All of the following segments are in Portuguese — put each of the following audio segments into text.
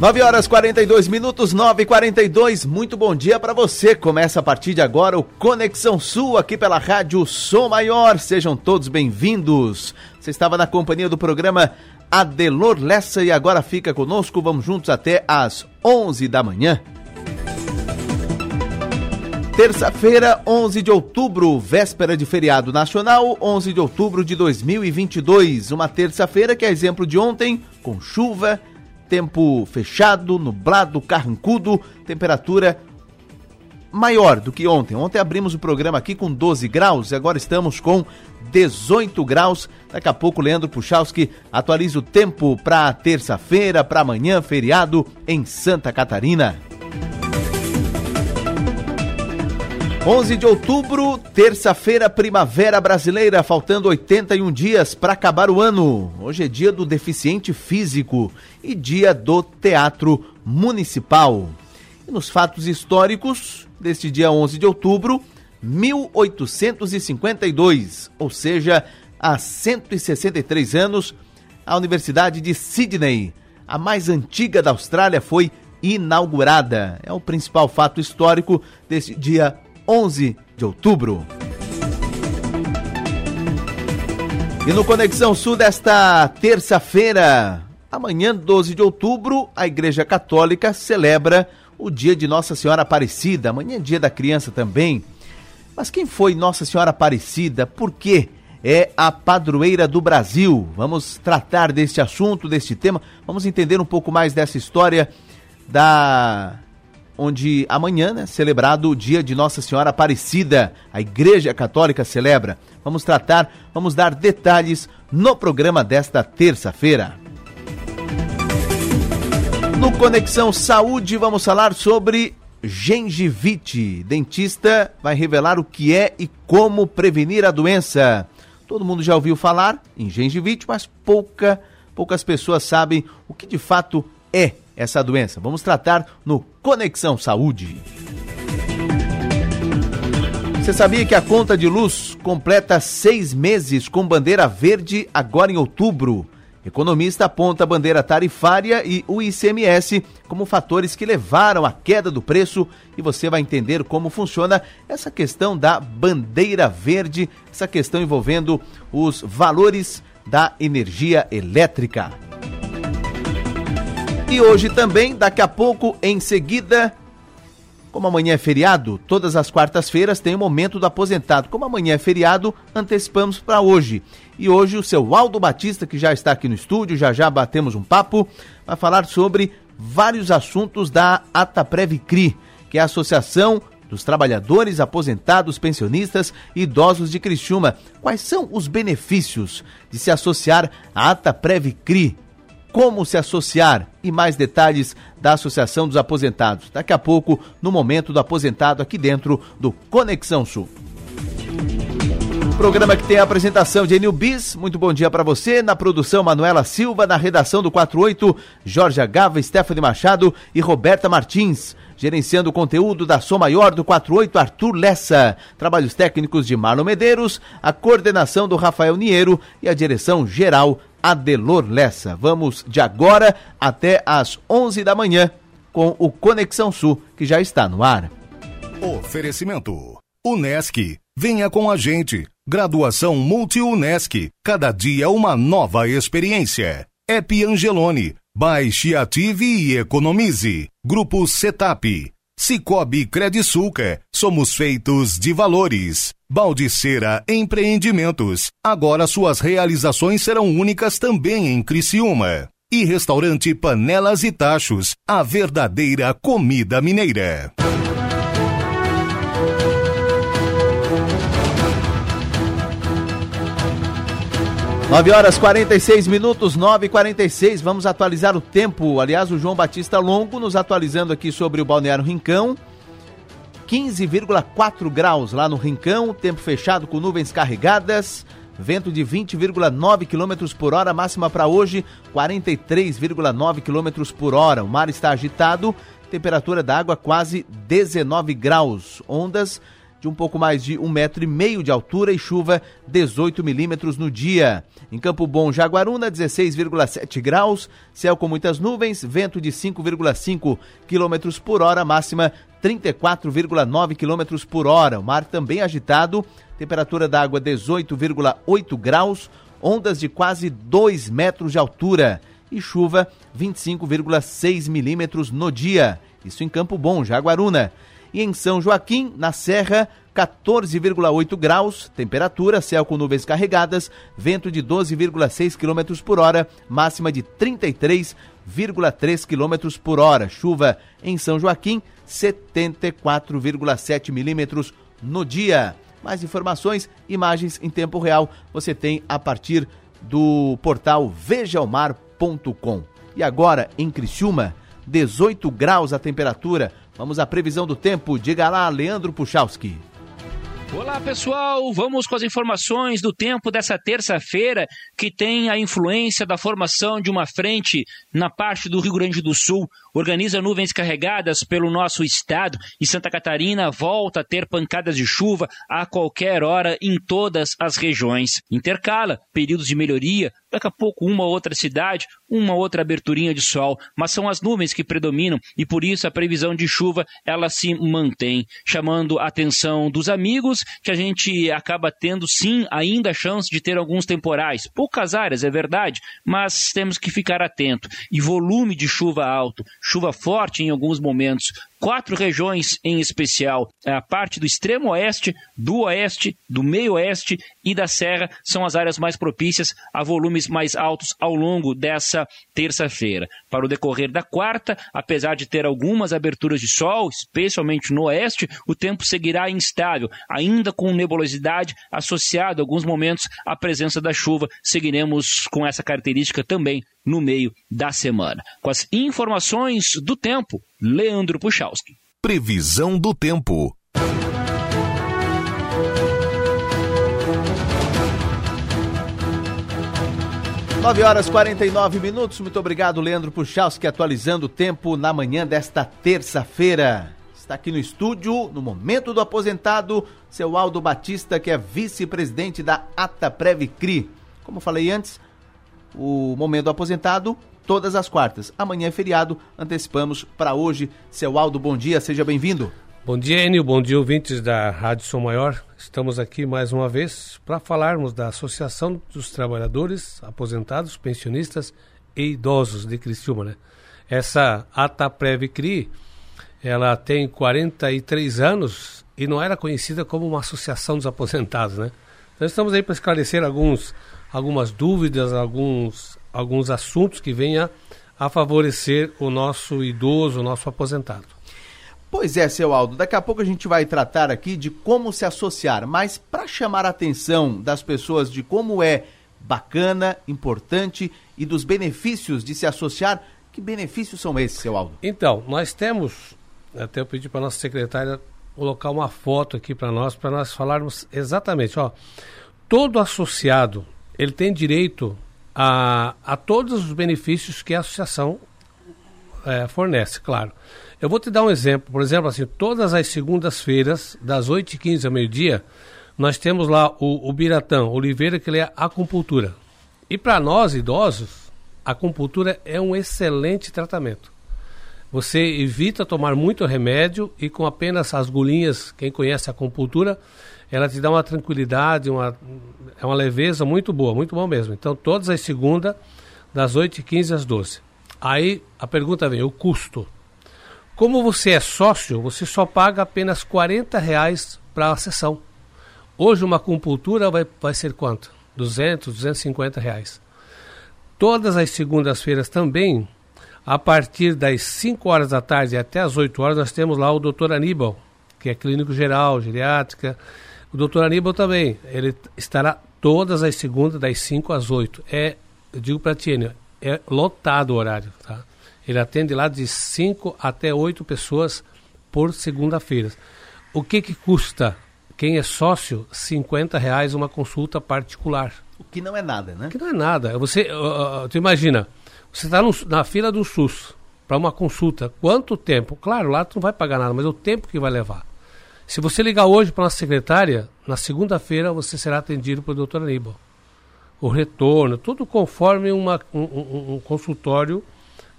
9 horas 42 minutos, 9 e 42 Muito bom dia para você. Começa a partir de agora o Conexão Sul aqui pela Rádio Som Maior. Sejam todos bem-vindos. Você estava na companhia do programa Adelor Lessa e agora fica conosco. Vamos juntos até às 11 da manhã. Terça-feira, 11 de outubro, véspera de feriado nacional, 11 de outubro de 2022. Uma terça-feira que é exemplo de ontem, com chuva, tempo fechado, nublado, carrancudo, temperatura maior do que ontem. Ontem abrimos o programa aqui com 12 graus e agora estamos com 18 graus. Daqui a pouco, Leandro Puchalski atualiza o tempo para terça-feira, para amanhã, feriado em Santa Catarina. 11 de outubro, terça-feira, primavera brasileira, faltando 81 dias para acabar o ano. Hoje é dia do deficiente físico e dia do teatro municipal. E nos fatos históricos deste dia 11 de outubro, 1852, ou seja, há 163 anos, a Universidade de Sydney, a mais antiga da Austrália, foi inaugurada. É o principal fato histórico deste dia 11 de outubro. E no Conexão Sul desta terça-feira, amanhã, 12 de outubro, a Igreja Católica celebra o dia de Nossa Senhora Aparecida. Amanhã é dia da criança também. Mas quem foi Nossa Senhora Aparecida? Por quê? É a padroeira do Brasil. Vamos tratar deste assunto, deste tema. Vamos entender um pouco mais dessa história da onde amanhã, né, celebrado o dia de Nossa Senhora Aparecida, a Igreja Católica celebra. Vamos tratar, vamos dar detalhes no programa desta terça-feira. No Conexão Saúde, vamos falar sobre gengivite. Dentista vai revelar o que é e como prevenir a doença. Todo mundo já ouviu falar em gengivite, mas pouca, poucas pessoas sabem o que de fato é essa doença. Vamos tratar no Conexão Saúde. Você sabia que a conta de luz completa seis meses com bandeira verde agora em outubro? Economista aponta a bandeira tarifária e o ICMS como fatores que levaram à queda do preço e você vai entender como funciona essa questão da bandeira verde, essa questão envolvendo os valores da energia elétrica. E hoje também, daqui a pouco, em seguida, como amanhã é feriado, todas as quartas-feiras tem o momento do aposentado. Como amanhã é feriado, antecipamos para hoje. E hoje o seu Aldo Batista, que já está aqui no estúdio, já já batemos um papo, vai falar sobre vários assuntos da Ataprevicri, que é a Associação dos Trabalhadores Aposentados, Pensionistas e Idosos de Criciúma. Quais são os benefícios de se associar à Ataprevicri? Como se associar e mais detalhes da Associação dos Aposentados. Daqui a pouco, no momento do aposentado, aqui dentro do Conexão Sul. Programa que tem a apresentação de Enil Bis. Muito bom dia para você. Na produção, Manuela Silva. Na redação do 48, Jorge Gava, Stephanie Machado e Roberta Martins. Gerenciando o conteúdo da Som Maior do 48, Arthur Lessa. Trabalhos técnicos de Marlon Medeiros. A coordenação do Rafael Niero e a direção geral Adelor Lessa. Vamos de agora até às 11 da manhã com o Conexão Sul, que já está no ar. Oferecimento: Unesc. Venha com a gente. Graduação Multi-Unesc. Cada dia uma nova experiência. Ep Angelone. Baixe, ative e economize. Grupo Setap. Cicobi Credisulca, somos feitos de valores. Baldiceira Empreendimentos, agora suas realizações serão únicas também em Criciúma. E restaurante Panelas e Tachos, a verdadeira comida mineira. 9 horas 46 minutos, 9 e 46 Vamos atualizar o tempo. Aliás, o João Batista Longo nos atualizando aqui sobre o Balneário Rincão. 15,4 graus lá no Rincão, tempo fechado com nuvens carregadas, vento de 20,9 km por hora, máxima para hoje 43,9 km por hora. O mar está agitado, temperatura da água quase 19 graus, ondas de um pouco mais de um metro e meio de altura e chuva 18 milímetros no dia. Em Campo Bom, Jaguaruna, 16,7 graus, céu com muitas nuvens, vento de 5,5 quilômetros por hora, máxima 34,9 quilômetros por hora. O mar também agitado, temperatura da água 18,8 graus, ondas de quase 2 metros de altura e chuva 25,6 milímetros no dia. Isso em Campo Bom, Jaguaruna. E em São Joaquim, na Serra, 14,8 graus, temperatura, céu com nuvens carregadas, vento de 12,6 km por hora, máxima de 33,3 km por hora. Chuva em São Joaquim, 74,7 milímetros no dia. Mais informações, imagens em tempo real, você tem a partir do portal vejaomar.com. E agora, em Criciúma, 18 graus a temperatura, Vamos à previsão do tempo. Diga lá, Leandro Puchalski. Olá pessoal, vamos com as informações do tempo dessa terça-feira que tem a influência da formação de uma frente na parte do Rio Grande do Sul, organiza nuvens carregadas pelo nosso estado e Santa Catarina volta a ter pancadas de chuva a qualquer hora em todas as regiões. Intercala períodos de melhoria, daqui a pouco uma outra cidade, uma outra aberturinha de sol, mas são as nuvens que predominam e por isso a previsão de chuva ela se mantém, chamando a atenção dos amigos que a gente acaba tendo sim ainda a chance de ter alguns temporais, poucas áreas é verdade, mas temos que ficar atento. E volume de chuva alto, chuva forte em alguns momentos, quatro regiões em especial. A parte do extremo oeste, do oeste, do meio oeste e da serra são as áreas mais propícias a volumes mais altos ao longo dessa terça-feira. Para o decorrer da quarta, apesar de ter algumas aberturas de sol, especialmente no oeste, o tempo seguirá instável, ainda com nebulosidade associada a alguns momentos à presença da chuva. Seguiremos com essa característica também no meio da semana. Com as informações do tempo, Leandro Puchalski. Previsão do tempo. Nove horas 49 minutos. Muito obrigado, Leandro Puchalski, atualizando o tempo na manhã desta terça-feira. Está aqui no estúdio, no momento do aposentado, seu Aldo Batista, que é vice-presidente da Ata Previcri. Como falei antes, o momento do aposentado todas as quartas. Amanhã é feriado, antecipamos para hoje. Seu Aldo, bom dia, seja bem-vindo. Bom dia, Enio, bom dia, ouvintes da Rádio Som Maior. Estamos aqui mais uma vez para falarmos da Associação dos Trabalhadores Aposentados, Pensionistas e Idosos de Criciúma, né? Essa Ataprev CRI, ela tem 43 anos e não era conhecida como uma associação dos aposentados, né? Então estamos aí para esclarecer alguns algumas dúvidas, alguns, alguns assuntos que venham a favorecer o nosso idoso, o nosso aposentado. Pois é, seu Aldo, daqui a pouco a gente vai tratar aqui de como se associar, mas para chamar a atenção das pessoas de como é bacana, importante e dos benefícios de se associar, que benefícios são esses, seu Aldo? Então, nós temos, até eu pedi para a nossa secretária colocar uma foto aqui para nós, para nós falarmos exatamente, ó, todo associado ele tem direito a, a todos os benefícios que a associação é, fornece, claro. Eu vou te dar um exemplo. Por exemplo, assim, todas as segundas-feiras, das 8h15 ao meio-dia, nós temos lá o, o Biratã Oliveira, que ele é acupuntura. E para nós, idosos, a acupuntura é um excelente tratamento. Você evita tomar muito remédio e com apenas as golinhas, quem conhece a acupuntura, ela te dá uma tranquilidade, uma, é uma leveza muito boa, muito bom mesmo. Então, todas as segundas, das 8h15 às 12 Aí a pergunta vem, o custo. Como você é sócio, você só paga apenas 40 reais para a sessão. Hoje uma acupuntura vai, vai ser quanto? 200, 250 reais. Todas as segundas-feiras também, a partir das 5 horas da tarde até as 8 horas, nós temos lá o doutor Aníbal, que é clínico geral, geriátrica, o doutor Aníbal também, ele estará todas as segundas, das 5 às 8. É, eu digo para ti, é lotado o horário, tá? Ele atende lá de 5 até 8 pessoas por segunda-feira. O que que custa? Quem é sócio, 50 reais uma consulta particular. O que não é nada, né? O que não é nada. Você, uh, tu imagina, você está na fila do SUS para uma consulta. Quanto tempo? Claro, lá tu não vai pagar nada, mas o tempo que vai levar. Se você ligar hoje para nossa secretária, na segunda-feira você será atendido pelo doutor Aníbal. O retorno, tudo conforme uma, um, um, um consultório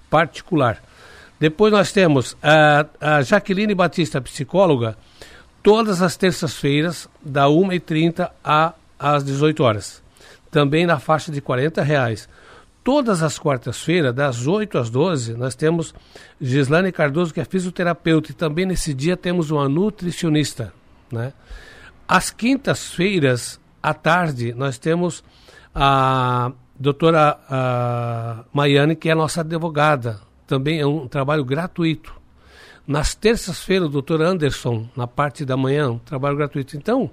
particular. Depois nós temos a, a Jaqueline Batista, psicóloga, todas as terças-feiras, da 1h30 às 18 horas. Também na faixa de R$ reais. Todas as quartas-feiras, das 8 às 12, nós temos Gislane Cardoso, que é fisioterapeuta, e também nesse dia temos uma nutricionista. Né? Às quintas-feiras, à tarde, nós temos a doutora a Maiane, que é nossa advogada. Também é um trabalho gratuito. Nas terças-feiras, o doutor Anderson, na parte da manhã, um trabalho gratuito. Então,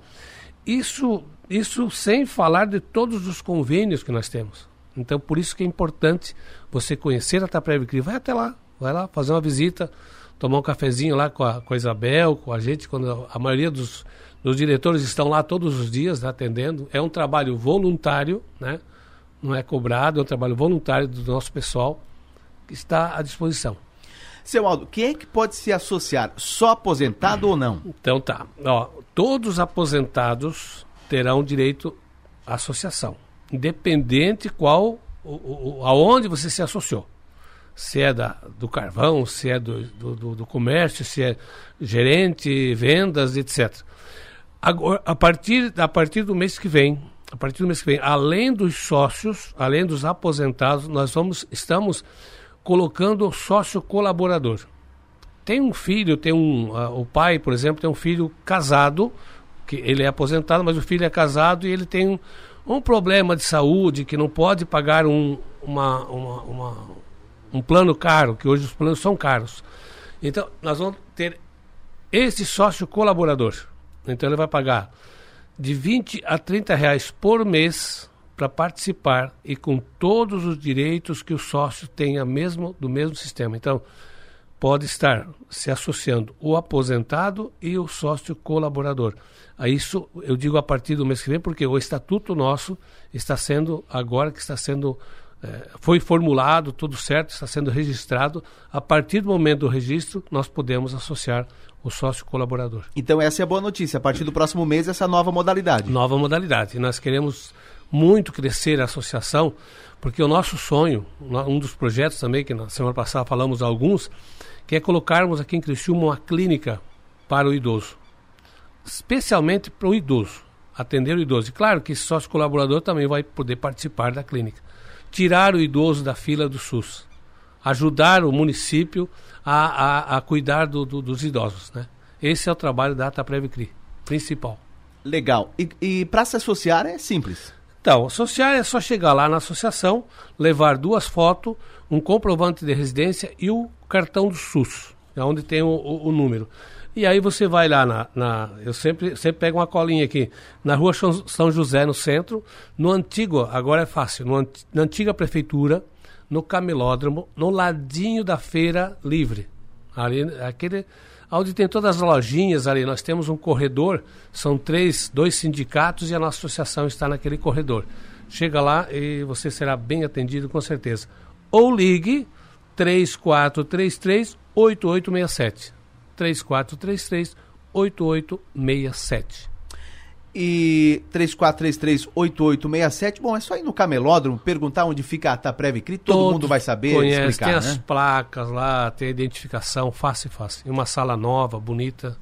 isso, isso sem falar de todos os convênios que nós temos. Então, por isso que é importante você conhecer a Taprev Cri. Vai até lá, vai lá fazer uma visita, tomar um cafezinho lá com a, com a Isabel, com a gente, quando a maioria dos, dos diretores estão lá todos os dias né, atendendo. É um trabalho voluntário, né? não é cobrado, é um trabalho voluntário do nosso pessoal que está à disposição. Seu Aldo, quem é que pode se associar? Só aposentado ou não? Então tá. Ó, todos os aposentados terão direito à associação independente qual, aonde você se associou. Se é da, do carvão, se é do, do, do comércio, se é gerente, vendas, etc. Agora, a partir, a partir do mês que vem, a partir do mês que vem, além dos sócios, além dos aposentados, nós vamos, estamos colocando sócio colaborador. Tem um filho, tem um, uh, o pai, por exemplo, tem um filho casado, que ele é aposentado, mas o filho é casado e ele tem um, um problema de saúde que não pode pagar um, uma, uma, uma, um plano caro, que hoje os planos são caros. Então, nós vamos ter esse sócio colaborador. Então, ele vai pagar de 20 a 30 reais por mês para participar e com todos os direitos que o sócio tenha mesmo do mesmo sistema. Então, pode estar se associando o aposentado e o sócio colaborador. A isso eu digo a partir do mês que vem, porque o estatuto nosso está sendo, agora que está sendo, é, foi formulado, tudo certo, está sendo registrado. A partir do momento do registro, nós podemos associar o sócio colaborador. Então essa é a boa notícia. A partir do próximo mês, essa nova modalidade. Nova modalidade. E nós queremos muito crescer a associação, porque o nosso sonho, um dos projetos também, que na semana passada falamos alguns, que é colocarmos aqui em Criciúma uma clínica para o idoso especialmente para o idoso, atender o idoso. E claro que sócio colaborador também vai poder participar da clínica. Tirar o idoso da fila do SUS. Ajudar o município a, a, a cuidar do, do, dos idosos. Né? Esse é o trabalho da Ataprevicri, principal. Legal. E, e para se associar é simples? Então, associar é só chegar lá na associação, levar duas fotos, um comprovante de residência e o cartão do SUS, é onde tem o, o, o número. E aí você vai lá na, na, Eu sempre, sempre pego uma colinha aqui. Na rua São José, no centro, no antigo, agora é fácil, no, na antiga prefeitura, no camelódromo, no ladinho da feira livre. Ali, aquele. Onde tem todas as lojinhas ali, nós temos um corredor, são três, dois sindicatos e a nossa associação está naquele corredor. Chega lá e você será bem atendido com certeza. Ou ligue 3433 8867. 3433 8867. E 3433-8867. Bom, é só ir no camelódromo, perguntar onde fica a Taprev Cri, todo Todos mundo vai saber conhece, explicar, Tem né? as placas lá, tem a identificação, fácil, fácil. E uma sala nova, bonita.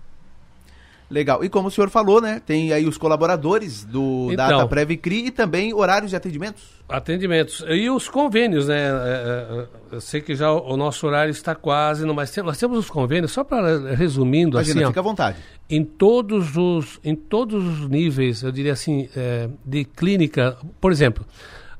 Legal. E como o senhor falou, né? Tem aí os colaboradores do então, Data Prev CRI e também horários de atendimentos. Atendimentos. E os convênios, né? É, é, é, eu sei que já o nosso horário está quase, mas nós temos os convênios, só para resumindo Imagina, assim. Fica ó, à vontade. Em todos os, em todos os níveis, eu diria assim, de clínica, por exemplo,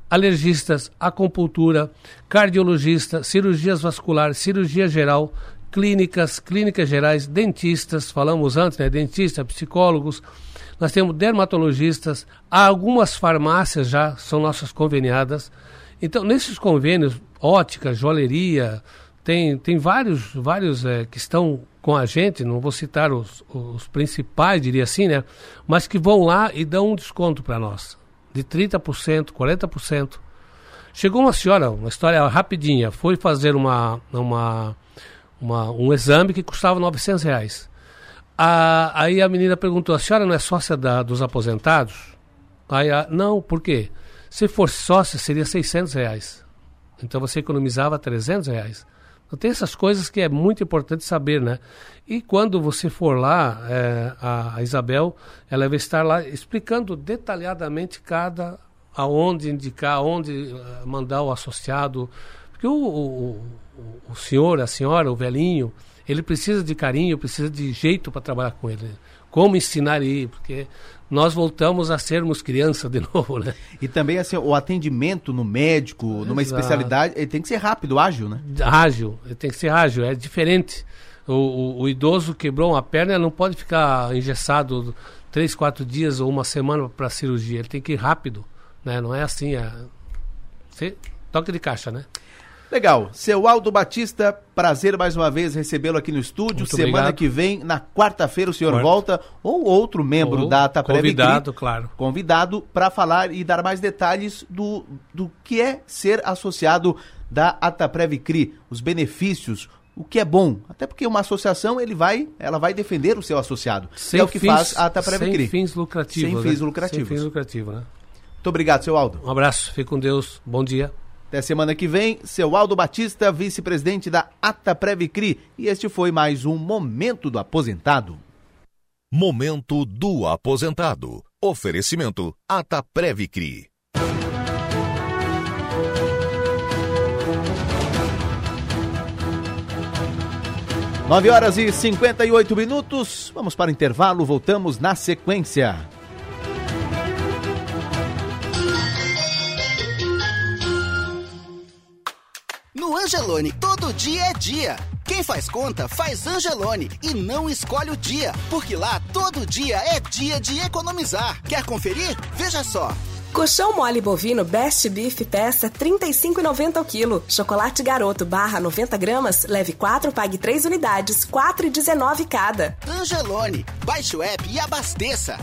alergistas, acupuntura, cardiologista, cirurgias vasculares, cirurgia geral, clínicas, clínicas gerais, dentistas, falamos antes, né? Dentistas, psicólogos, nós temos dermatologistas, algumas farmácias já são nossas conveniadas. Então, nesses convênios, ótica, joalheria, tem, tem vários, vários é, que estão com a gente, não vou citar os, os principais, diria assim, né? Mas que vão lá e dão um desconto para nós, de 30%, 40%. Chegou uma senhora, uma história rapidinha, foi fazer uma, uma uma, um exame que custava 900 reais. A, aí a menina perguntou: a senhora não é sócia da, dos aposentados? Aí, a, não, por quê? Se fosse sócia, seria 600 reais. Então você economizava 300 reais. Então tem essas coisas que é muito importante saber, né? E quando você for lá, é, a Isabel, ela vai estar lá explicando detalhadamente cada aonde indicar, aonde eh, mandar o associado, porque o, o, o, senhor, a senhora, o velhinho, ele precisa de carinho, precisa de jeito para trabalhar com ele. Como ensinar ele, porque nós voltamos a sermos criança de novo, né? E também assim, o atendimento no médico, Exato. numa especialidade, ele tem que ser rápido, ágil, né? Ágil, ele tem que ser ágil, é diferente. O, o, o idoso quebrou uma perna, ele não pode ficar engessado três, quatro dias ou uma semana para cirurgia, ele tem que ir rápido, né? Não é assim, é... toque de caixa, né? Legal. Seu Aldo Batista, prazer mais uma vez recebê-lo aqui no estúdio. Muito Semana obrigado. que vem, na quarta-feira, o senhor Quarto. volta, ou outro membro ou da Ataprev Convidado, claro. Convidado para falar e dar mais detalhes do, do que é ser associado da Ataprev CRI, os benefícios, o que é bom. Até porque uma associação ele vai, ela vai defender o seu associado. Sem é o que fins, faz a Ataprev sem CRI. fins lucrativos. Sem né? fins lucrativos. Sem fins lucrativos, né? Muito obrigado, seu Aldo. Um abraço, fique com Deus. Bom dia. Até semana que vem, seu Aldo Batista, vice-presidente da Ata Previcri. E este foi mais um Momento do Aposentado. Momento do Aposentado. Oferecimento Ata Previcri. Nove horas e 58 minutos. Vamos para o intervalo, voltamos na sequência. Angelone, todo dia é dia. Quem faz conta, faz Angelone e não escolhe o dia, porque lá todo dia é dia de economizar. Quer conferir? Veja só. Colchão mole bovino Best Beef peça 35,90 ao quilo. Chocolate garoto barra 90 gramas, leve 4, pague 3 unidades, 4,19 cada. Angelone, baixe o app e abasteça.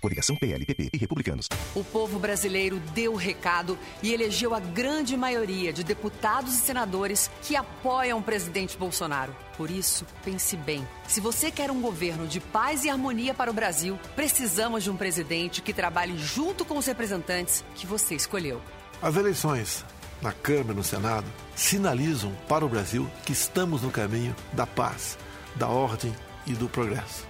Coligação PLPP e Republicanos. O povo brasileiro deu o recado e elegeu a grande maioria de deputados e senadores que apoiam o presidente Bolsonaro. Por isso, pense bem. Se você quer um governo de paz e harmonia para o Brasil, precisamos de um presidente que trabalhe junto com os representantes que você escolheu. As eleições na Câmara e no Senado sinalizam para o Brasil que estamos no caminho da paz, da ordem e do progresso.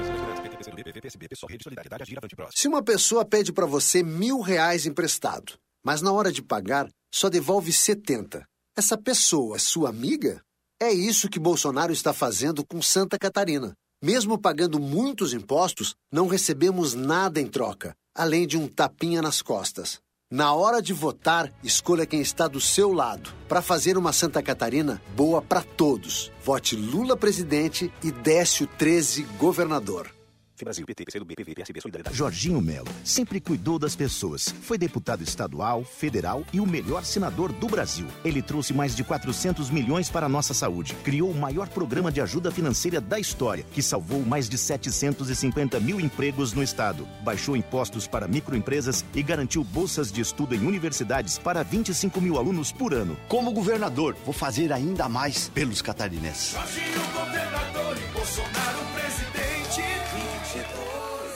Se uma pessoa pede para você mil reais emprestado, mas na hora de pagar só devolve 70, essa pessoa é sua amiga? É isso que Bolsonaro está fazendo com Santa Catarina. Mesmo pagando muitos impostos, não recebemos nada em troca, além de um tapinha nas costas. Na hora de votar, escolha quem está do seu lado, para fazer uma Santa Catarina boa para todos. Vote Lula presidente e Décio 13 governador. Brasil, PT, PCdoB, PV, PSB, Solidariedade. Jorginho Melo sempre cuidou das pessoas. Foi deputado estadual, federal e o melhor senador do Brasil. Ele trouxe mais de 400 milhões para a nossa saúde. Criou o maior programa de ajuda financeira da história, que salvou mais de 750 mil empregos no estado. Baixou impostos para microempresas e garantiu bolsas de estudo em universidades para 25 mil alunos por ano. Como governador, vou fazer ainda mais pelos catarinenses. Jorginho, governador e Bolsonaro.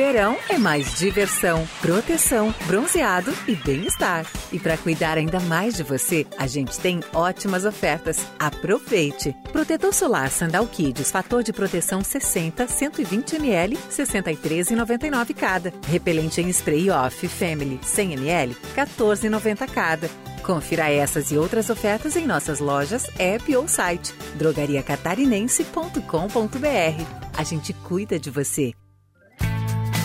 Verão é mais diversão, proteção, bronzeado e bem-estar. E para cuidar ainda mais de você, a gente tem ótimas ofertas. Aproveite! Protetor solar Sandal Kids, fator de proteção 60, 120 ml, 63,99 cada. Repelente em spray off Family 100 ml, 14,90 cada. Confira essas e outras ofertas em nossas lojas, app ou site drogariacatarinense.com.br. A gente cuida de você.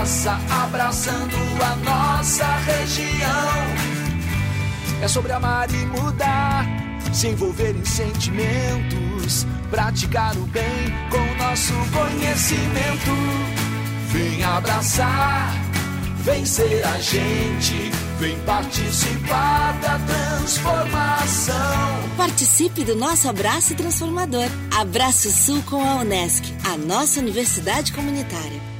abraça, abraçando a nossa região. É sobre amar e mudar, se envolver em sentimentos, praticar o bem com nosso conhecimento. Vem abraçar, vem ser a gente, vem participar da transformação. Participe do nosso abraço transformador. Abraço Sul com a Unesc, a nossa universidade comunitária.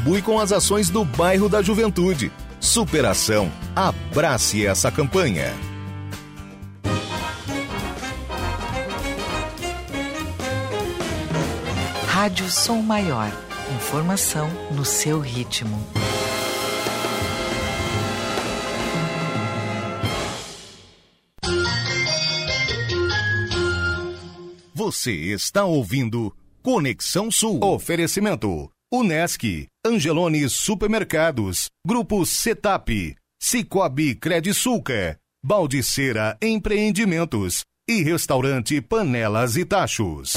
contribui com as ações do bairro da Juventude. Superação. Abrace essa campanha. Rádio Som Maior. Informação no seu ritmo. Você está ouvindo Conexão Sul. Oferecimento. Unesc, Angelone Supermercados, Grupo Setap, Cicobi Credisulca, Baldiceira Empreendimentos e Restaurante Panelas e Tachos.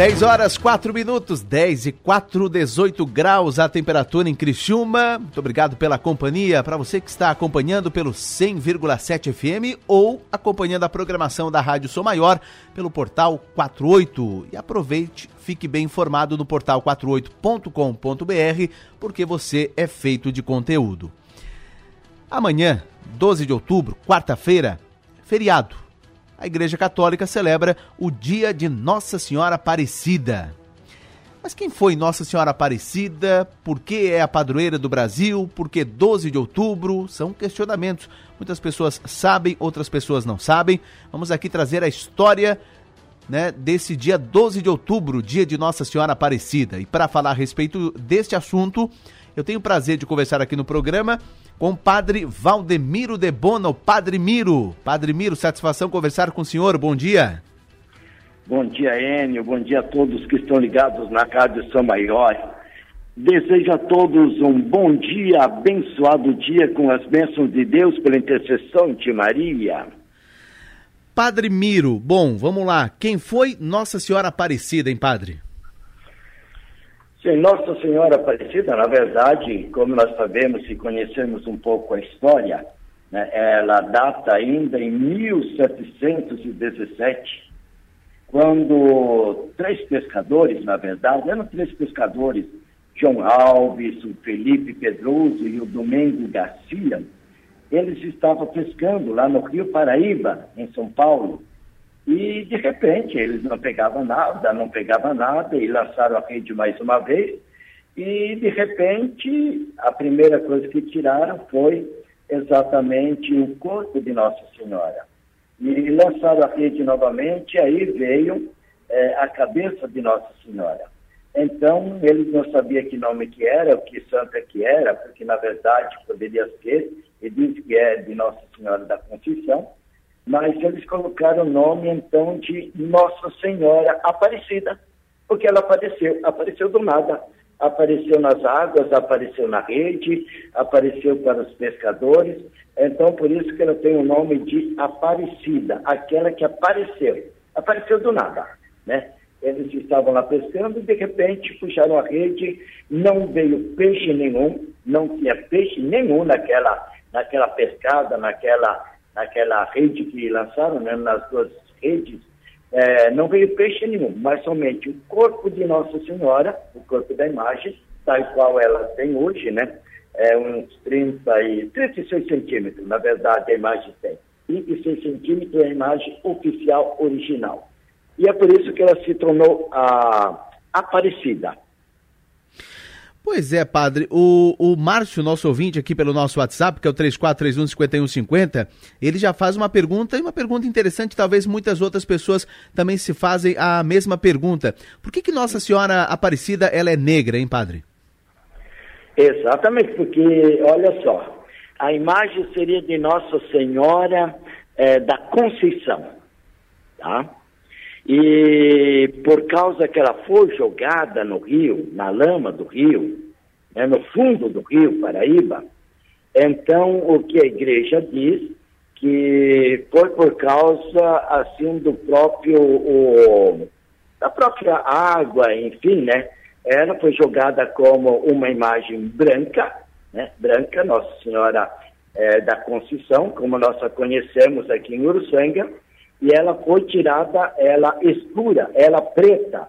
10 horas 4 minutos, 10 e 4, 18 graus a temperatura em Criciúma. Muito obrigado pela companhia. Para você que está acompanhando pelo 100,7 FM ou acompanhando a programação da Rádio Sou Maior pelo portal 48. E aproveite, fique bem informado no portal 48.com.br, porque você é feito de conteúdo. Amanhã, 12 de outubro, quarta-feira, feriado a Igreja Católica celebra o dia de Nossa Senhora Aparecida. Mas quem foi Nossa Senhora Aparecida? Por que é a padroeira do Brasil? Por que 12 de outubro? São questionamentos. Muitas pessoas sabem, outras pessoas não sabem. Vamos aqui trazer a história né, desse dia 12 de outubro, dia de Nossa Senhora Aparecida. E para falar a respeito deste assunto, eu tenho o prazer de conversar aqui no programa com o padre Valdemiro de Bona, o Padre Miro. Padre Miro, satisfação conversar com o senhor, bom dia. Bom dia, Enio, bom dia a todos que estão ligados na Rádio São Maior. Desejo a todos um bom dia, abençoado dia com as bênçãos de Deus pela intercessão de Maria. Padre Miro, bom, vamos lá. Quem foi Nossa Senhora Aparecida, hein, Padre? Sim, Nossa Senhora Aparecida, na verdade, como nós sabemos e conhecemos um pouco a história, né, ela data ainda em 1717, quando três pescadores, na verdade, eram três pescadores, João Alves, o Felipe Pedroso e o Domingo Garcia, eles estavam pescando lá no Rio Paraíba, em São Paulo, E, de repente, eles não pegavam nada, não pegavam nada, e lançaram a rede mais uma vez. E, de repente, a primeira coisa que tiraram foi exatamente o corpo de Nossa Senhora. E lançaram a rede novamente, aí veio é, a cabeça de Nossa Senhora. Então, eles não sabiam que nome que era, o que santa que era, porque, na verdade, poderia ser, e diz que é de Nossa Senhora da Conceição, mas eles colocaram o nome, então, de Nossa Senhora Aparecida, porque ela apareceu, apareceu do nada. Apareceu nas águas, apareceu na rede, apareceu para os pescadores, então por isso que ela tem o nome de Aparecida, aquela que apareceu. Apareceu do nada, né? Eles estavam lá pescando e de repente puxaram a rede, não veio peixe nenhum, não tinha peixe nenhum naquela, naquela pescada, naquela, naquela rede que lançaram, né, nas duas redes, é, não veio peixe nenhum, mas somente o corpo de Nossa Senhora, o corpo da imagem, tal qual ela tem hoje, né? É uns 30 e, 36 centímetros, na verdade a imagem tem. 36 centímetros é a imagem oficial original. E é por isso que ela se tornou a Aparecida. Pois é, padre. O, o Márcio, nosso ouvinte aqui pelo nosso WhatsApp, que é o 3431-5150, ele já faz uma pergunta, e uma pergunta interessante, talvez muitas outras pessoas também se fazem a mesma pergunta. Por que, que Nossa Senhora Aparecida ela é negra, hein, padre? Exatamente, porque, olha só, a imagem seria de Nossa Senhora é, da Conceição, tá? E por causa que ela foi jogada no rio, na lama do rio, né, no fundo do rio Paraíba, então o que a igreja diz que foi por causa assim do próprio o, da própria água, enfim, né? Ela foi jogada como uma imagem branca, né? Branca, Nossa Senhora é, da Conceição, como nós a conhecemos aqui em Uruçanga, e ela foi tirada, ela escura, ela preta.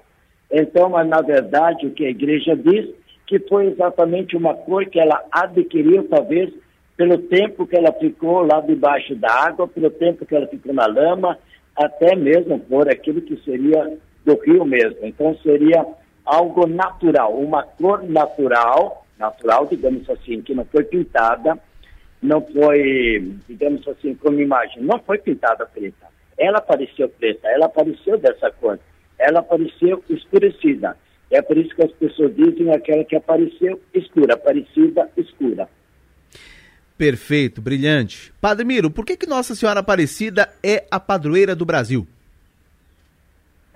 Então, mas na verdade, o que a igreja diz, que foi exatamente uma cor que ela adquiriu, talvez, pelo tempo que ela ficou lá debaixo da água, pelo tempo que ela ficou na lama, até mesmo por aquilo que seria do rio mesmo. Então, seria algo natural, uma cor natural, natural, digamos assim, que não foi pintada, não foi, digamos assim, como imagem, não foi pintada preta ela apareceu preta, ela apareceu dessa cor, ela apareceu escurecida. É por isso que as pessoas dizem aquela que apareceu escura, aparecida escura. Perfeito, brilhante. Padre Miro, por que, que Nossa Senhora Aparecida é a padroeira do Brasil?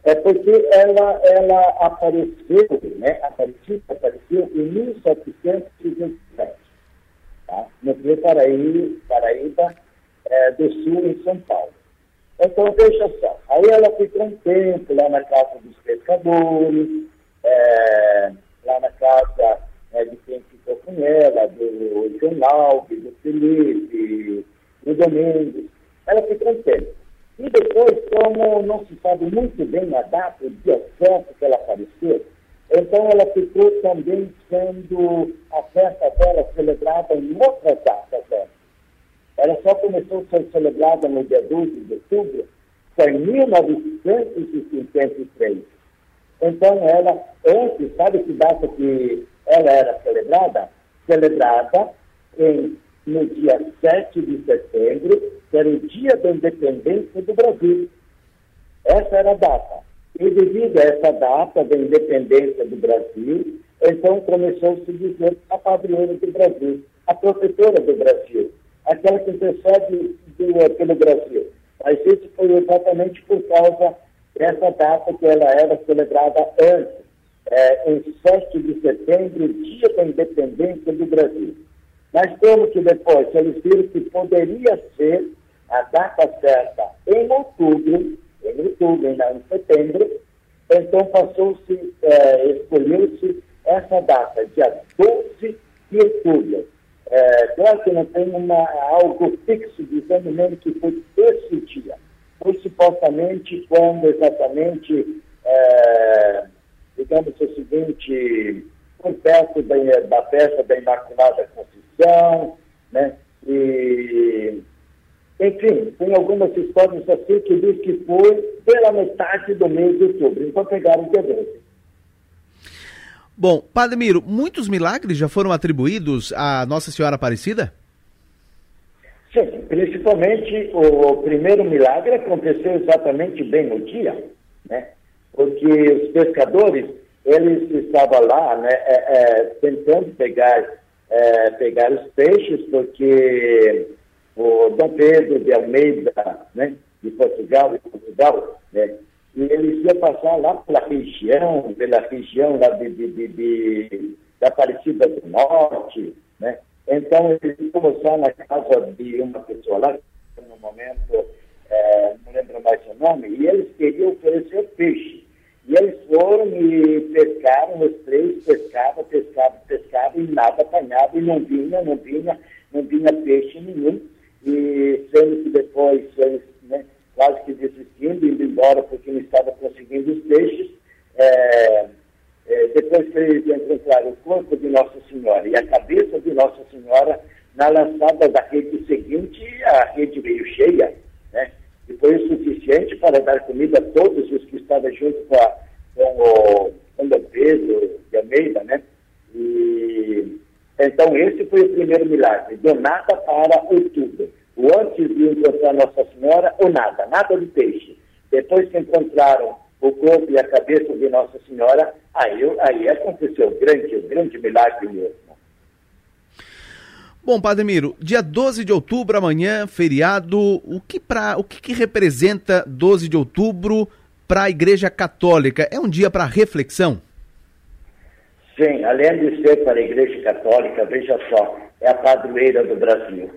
É porque ela, ela apareceu, né? Aparecida, apareceu em 1727, tá? no Rio Paraíba, Paraíba é, do Sul, em São Paulo. Então, veja só, aí ela ficou um tempo lá na casa dos pescadores, é, lá na casa é, de quem ficou com ela, do João do Felipe, do Domingos. Ela ficou um tempo. E depois, como não se sabe muito bem a data, o dia certo que ela apareceu, então ela ficou também sendo a festa dela celebrada em outra data a ser celebrada no dia 12 de outubro, foi em 1953. Então, ela, antes, sabe que data que ela era celebrada? Celebrada em, no dia 7 de setembro, que era o dia da independência do Brasil. Essa era a data. E devido a essa data da independência do Brasil, então começou a dizer a padroeira do Brasil, a protetora do Brasil aquela que antecede do, pelo Brasil. Mas isso foi exatamente por causa dessa data que ela era celebrada antes, é, em 7 de setembro, dia da independência do Brasil. Mas como que depois eles viram que poderia ser a data certa em outubro, em outubro não em setembro, então passou-se, é, escolheu-se essa data, dia 12 de outubro. É, claro que não tem uma, algo fixo dizendo mesmo que foi esse dia. Foi supostamente quando exatamente, é, digamos o seguinte, foi perto da, da festa da Imaculada Conceição, né? E Enfim, tem algumas histórias assim que diz que foi pela metade do mês de outubro. Então pegaram o dia 12. Bom, Padre Miro, muitos milagres já foram atribuídos à Nossa Senhora Aparecida? Sim, principalmente o primeiro milagre aconteceu exatamente bem no dia, né? Porque os pescadores, eles estavam lá, né, é, é, tentando pegar, é, pegar os peixes, porque o Dom Pedro de Almeida, né, de Portugal, de Portugal, né, eles iam passar lá pela região, pela região lá de, de, de, de da Aparecida do Norte, né? Então, eles começaram na casa de uma pessoa lá, no momento, é, não lembro mais o nome, e eles queriam oferecer peixe. E eles foram e pescaram, os três pescavam, pescavam, pescavam, e nada apanhava, e não vinha, não vinha, não vinha peixe nenhum. E sendo que depois eles né, quase que desistindo, indo embora porque não estava conseguindo os peixes, é, é, depois que eles encontraram o corpo de Nossa Senhora e a cabeça de Nossa Senhora, na lançada da rede seguinte, a rede veio cheia, né? E foi o suficiente para dar comida a todos os que estavam junto com, a, com o com Dom Pedro de Almeida, né? E, então, esse foi o primeiro milagre, do nada para o tudo. O antes de encontrar Nossa Senhora, o nada, nada de peixe. Depois que encontraram o corpo e a cabeça de Nossa Senhora, aí, aí aconteceu o grande, o grande milagre mesmo. Bom, Padre Miro, dia 12 de outubro, amanhã, feriado, o que, pra, o que, que representa 12 de outubro para a Igreja Católica? É um dia para reflexão? Sim, além de ser para a Igreja Católica, veja só, é a padroeira do Brasil.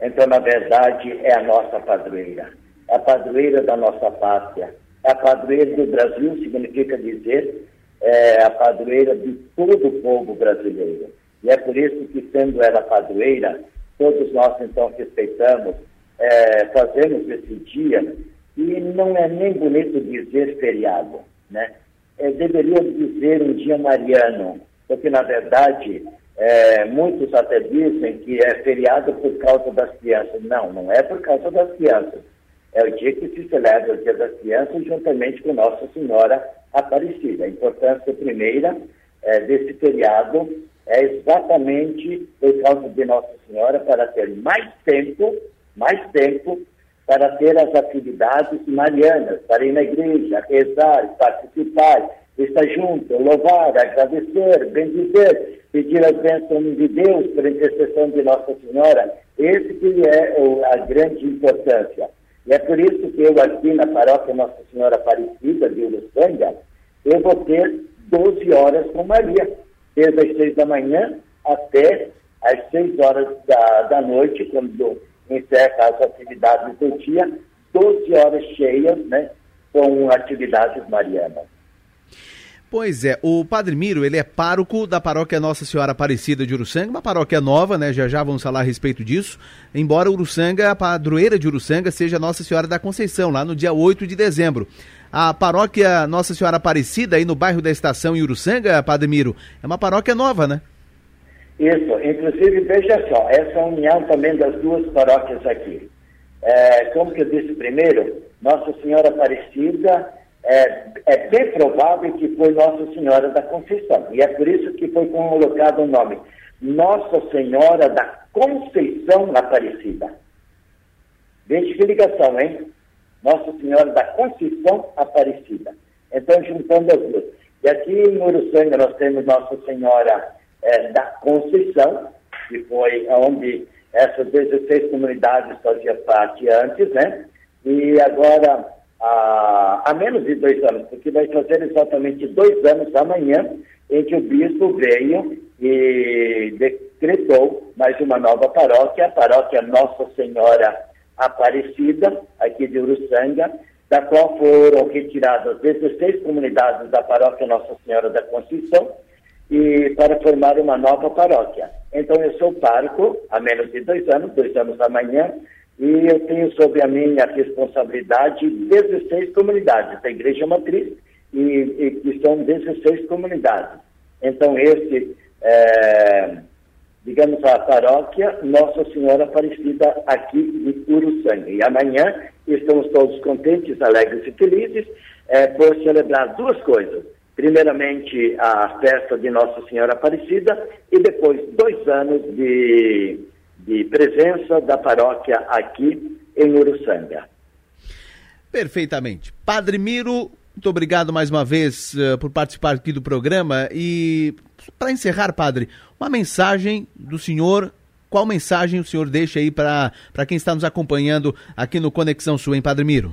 Então, na verdade, é a nossa padroeira, é a padroeira da nossa pátria a padroeira do Brasil significa dizer é, a padroeira de todo o povo brasileiro. E é por isso que, sendo ela padroeira, todos nós então respeitamos, é, fazemos esse dia, e não é nem bonito dizer feriado, né? É, deveria dizer um dia mariano, porque na verdade é, muitos até dizem que é feriado por causa das crianças. Não, não é por causa das crianças é o dia que se celebra o Dia das Crianças juntamente com Nossa Senhora Aparecida. A importância primeira é, desse feriado é exatamente por causa de Nossa Senhora para ter mais tempo, mais tempo para ter as atividades marianas, para ir na igreja, rezar, participar, estar junto, louvar, agradecer, bendizer, pedir as bênçãos de Deus por intercessão de Nossa Senhora. Esse que é a grande importância. E é por isso que eu aqui na paróquia Nossa Senhora Aparecida de Uruçanga, eu vou ter 12 horas com Maria, desde as 6 da manhã até as 6 horas da, da noite, quando encerra as atividades do dia, 12 horas cheias, né, com atividades marianas. Pois é, o Padre Miro, ele é pároco da paróquia Nossa Senhora Aparecida de Uruçanga, uma paróquia nova, né? Já já vamos falar a respeito disso. Embora Uruçanga, a padroeira de Uruçanga, seja Nossa Senhora da Conceição, lá no dia 8 de dezembro. A paróquia Nossa Senhora Aparecida, aí no bairro da Estação em Uruçanga, Padre Miro, é uma paróquia nova, né? Isso, inclusive, veja só, essa união também das duas paróquias aqui. É, como que eu disse primeiro, Nossa Senhora Aparecida é, é bem provável que foi Nossa Senhora da Conceição. E é por isso que foi colocado o nome Nossa Senhora da Conceição Aparecida. Veja que ligação, hein? Nossa Senhora da Conceição Aparecida. Então, juntando as duas. E aqui em Uruçanga nós temos Nossa Senhora é, da Conceição, que foi onde essas 16 comunidades faziam parte antes, né? E agora há, há menos de dois anos, porque vai fazer exatamente dois anos amanhã em que o bispo veio e decretou mais uma nova paróquia, a paróquia Nossa Senhora Aparecida, aqui de Uruçanga, da qual foram retiradas 16 comunidades da paróquia Nossa Senhora da Conceição, e para formar uma nova paróquia. Então eu sou pároco há menos de dois anos, dois anos amanhã, e eu tenho sob a minha responsabilidade 16 comunidades da Igreja Matriz, e, e que são 16 comunidades. Então, esse é, digamos, a paróquia Nossa Senhora Aparecida aqui de Uruçanga. E amanhã estamos todos contentes, alegres e felizes é, por celebrar duas coisas. Primeiramente, a festa de Nossa Senhora Aparecida e depois dois anos de, de presença da paróquia aqui em Uruçanga. Perfeitamente. Padre Miro, muito obrigado mais uma vez uh, por participar aqui do programa. E para encerrar, Padre, uma mensagem do senhor. Qual mensagem o senhor deixa aí para quem está nos acompanhando aqui no Conexão Sul, hein, Padre Miro?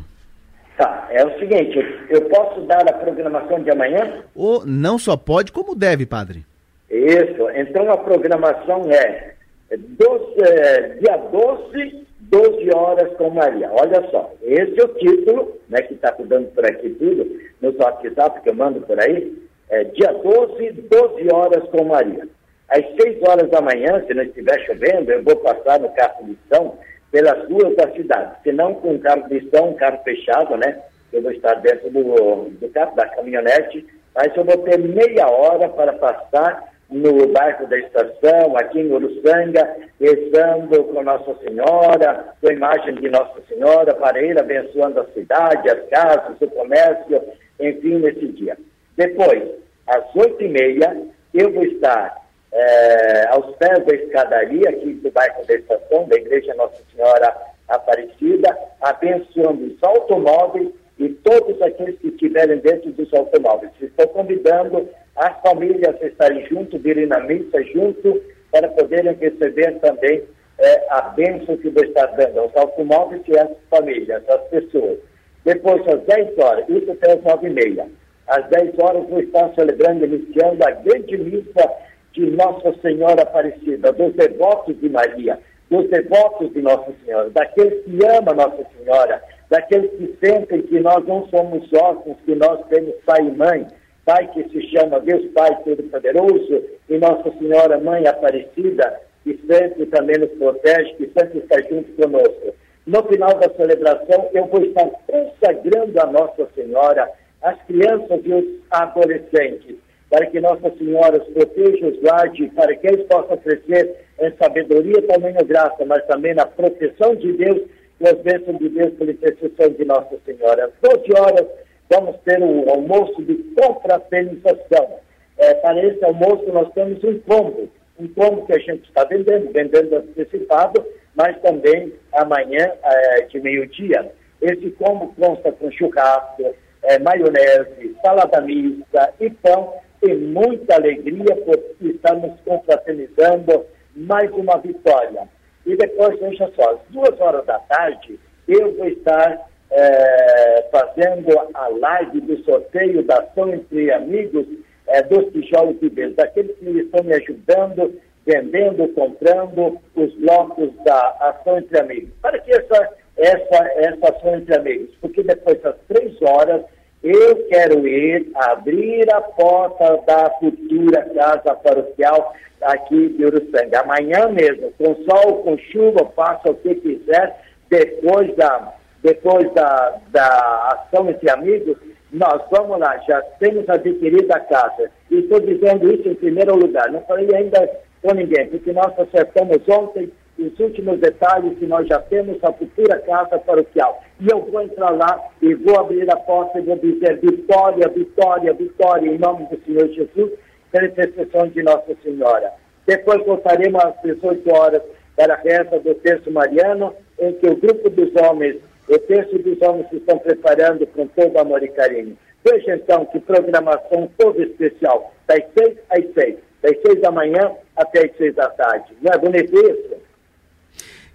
Tá, é o seguinte, eu posso dar a programação de amanhã? Ou não só pode, como deve, Padre. Isso, então a programação é 12, é, dia 12 12 horas com Maria. Olha só, esse é o título, né, que está dando por aqui tudo, no WhatsApp que eu mando por aí, é dia 12, 12 horas com Maria. Às 6 horas da manhã, se não estiver chovendo, eu vou passar no carro de lição pelas ruas da cidade. Se não com carro de um carro fechado, né? Eu vou estar dentro do, do carro, da caminhonete, mas eu vou ter meia hora para passar no bairro da Estação, aqui em Uruçanga, rezando com Nossa Senhora, com a imagem de Nossa Senhora, para ir abençoando a cidade, as casas, o comércio, enfim, nesse dia. Depois, às oito e meia, eu vou estar é, aos pés da escadaria aqui do bairro da Estação, da Igreja Nossa Senhora Aparecida, abençoando os automóveis e todos aqueles que estiverem dentro dos automóveis. Estou convidando as famílias estarem junto, virem na missa junto, para poderem receber também é, a bênção que Deus está dando aos automóveis e às famílias, às pessoas. Depois, às 10 horas, isso até às 9 e meia, às 10 horas vou estar celebrando, iniciando a grande missa de Nossa Senhora Aparecida, dos devotos de Maria, dos devotos de Nossa Senhora, daqueles que amam Nossa Senhora, daqueles que sentem que nós não somos órfãos, que nós temos pai e mãe, Pai que se chama Deus Pai Todo-Poderoso e Nossa Senhora Mãe Aparecida, que sempre também nos protege, que sempre está junto conosco. No final da celebração, eu vou estar consagrando a Nossa Senhora, as crianças e os adolescentes, para que Nossa Senhora os proteja, os guarde, para que eles possam crescer em sabedoria, também na graça, mas também na proteção de Deus e as bênçãos de Deus pela intercessão de Nossa Senhora. Às 12 horas, vamos ter o almoço de confraternização. É, para esse almoço nós temos um combo, um combo que a gente está vendendo, vendendo antecipado, mas também amanhã é, de meio-dia. Esse combo consta com churrasco, é, maionese, salada mista e pão e muita alegria porque estamos confraternizando mais uma vitória. E depois, veja só, às duas horas da tarde, eu vou estar é, fazendo a live do sorteio da ação entre amigos é, dos tijolos de Deus, daqueles que estão me ajudando, vendendo, comprando os blocos da ação entre amigos. Para que essa, essa, essa ação entre amigos? Porque depois das três horas eu quero ir abrir a porta da futura casa paroquial aqui de Uruçanga. Amanhã mesmo, com sol, com chuva, faça o que quiser, depois da depois da, da ação entre amigos, nós vamos lá, já temos adquirido a casa. E estou dizendo isso em primeiro lugar. Não falei ainda com ninguém, porque nós acertamos ontem os últimos detalhes que nós já temos a futura casa paroquial. E eu vou entrar lá e vou abrir a porta e vou dizer vitória, vitória, vitória, em nome do Senhor Jesus, pela intercessão de Nossa Senhora. Depois voltaremos às 18 horas para a reza do terço mariano, em que o grupo dos homens o texto dos homens se estão preparando com todo amor e carinho. Veja então que programação toda especial, das seis às seis, das seis da manhã até as seis da tarde. Não é bonito isso?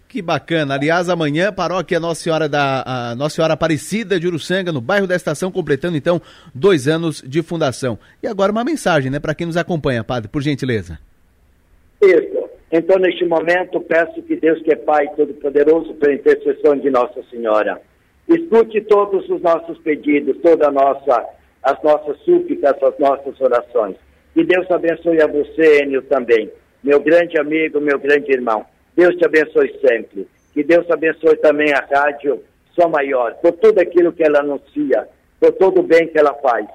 Que bacana. Aliás, amanhã, paróquia Nossa Senhora da Nossa Senhora Aparecida de Uruçanga, no bairro da Estação, completando então dois anos de fundação. E agora uma mensagem, né, para quem nos acompanha, padre, por gentileza. Isso. Então, neste momento, peço que Deus, que é Pai Todo-Poderoso, pela intercessão de Nossa Senhora, escute todos os nossos pedidos, toda nossa, as nossas súplicas, as nossas orações. Que Deus abençoe a você, Enio, também, meu grande amigo, meu grande irmão. Deus te abençoe sempre. Que Deus abençoe também a Rádio Só Maior, por tudo aquilo que ela anuncia, por todo o bem que ela faz.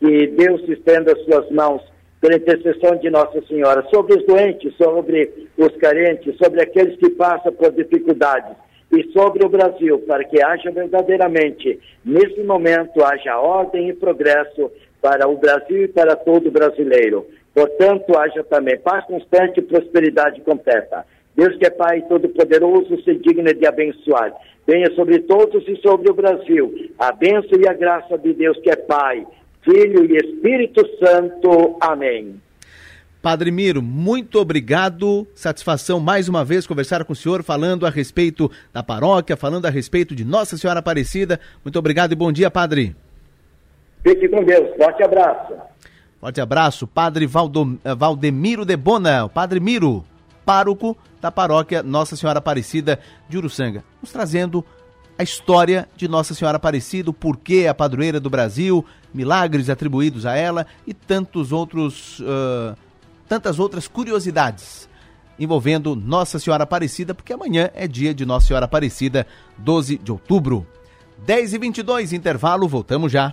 Que Deus estenda as suas mãos pela intercessão de Nossa Senhora, sobre os doentes, sobre os carentes, sobre aqueles que passam por dificuldades e sobre o Brasil, para que haja verdadeiramente, nesse momento, haja ordem e progresso para o Brasil e para todo brasileiro. Portanto, haja também paz constante e prosperidade completa. Deus que é Pai Todo-Poderoso se digna de abençoar. Venha sobre todos e sobre o Brasil. A bênção e a graça de Deus que é Pai, Filho e Espírito Santo. Amém. Padre Miro, muito obrigado. Satisfação mais uma vez conversar com o senhor, falando a respeito da paróquia, falando a respeito de Nossa Senhora Aparecida. Muito obrigado e bom dia, Padre. Fique com Deus. Forte abraço. Forte abraço, Padre Valdo, eh, Valdemiro de Bona, o Padre Miro, pároco da paróquia Nossa Senhora Aparecida de Uruçanga, nos trazendo a história de Nossa Senhora Aparecida, o porquê a padroeira do Brasil, milagres atribuídos a ela e tantos outros, uh, tantas outras curiosidades envolvendo Nossa Senhora Aparecida, porque amanhã é dia de Nossa Senhora Aparecida, 12 de outubro. 10 e 22 intervalo, voltamos já.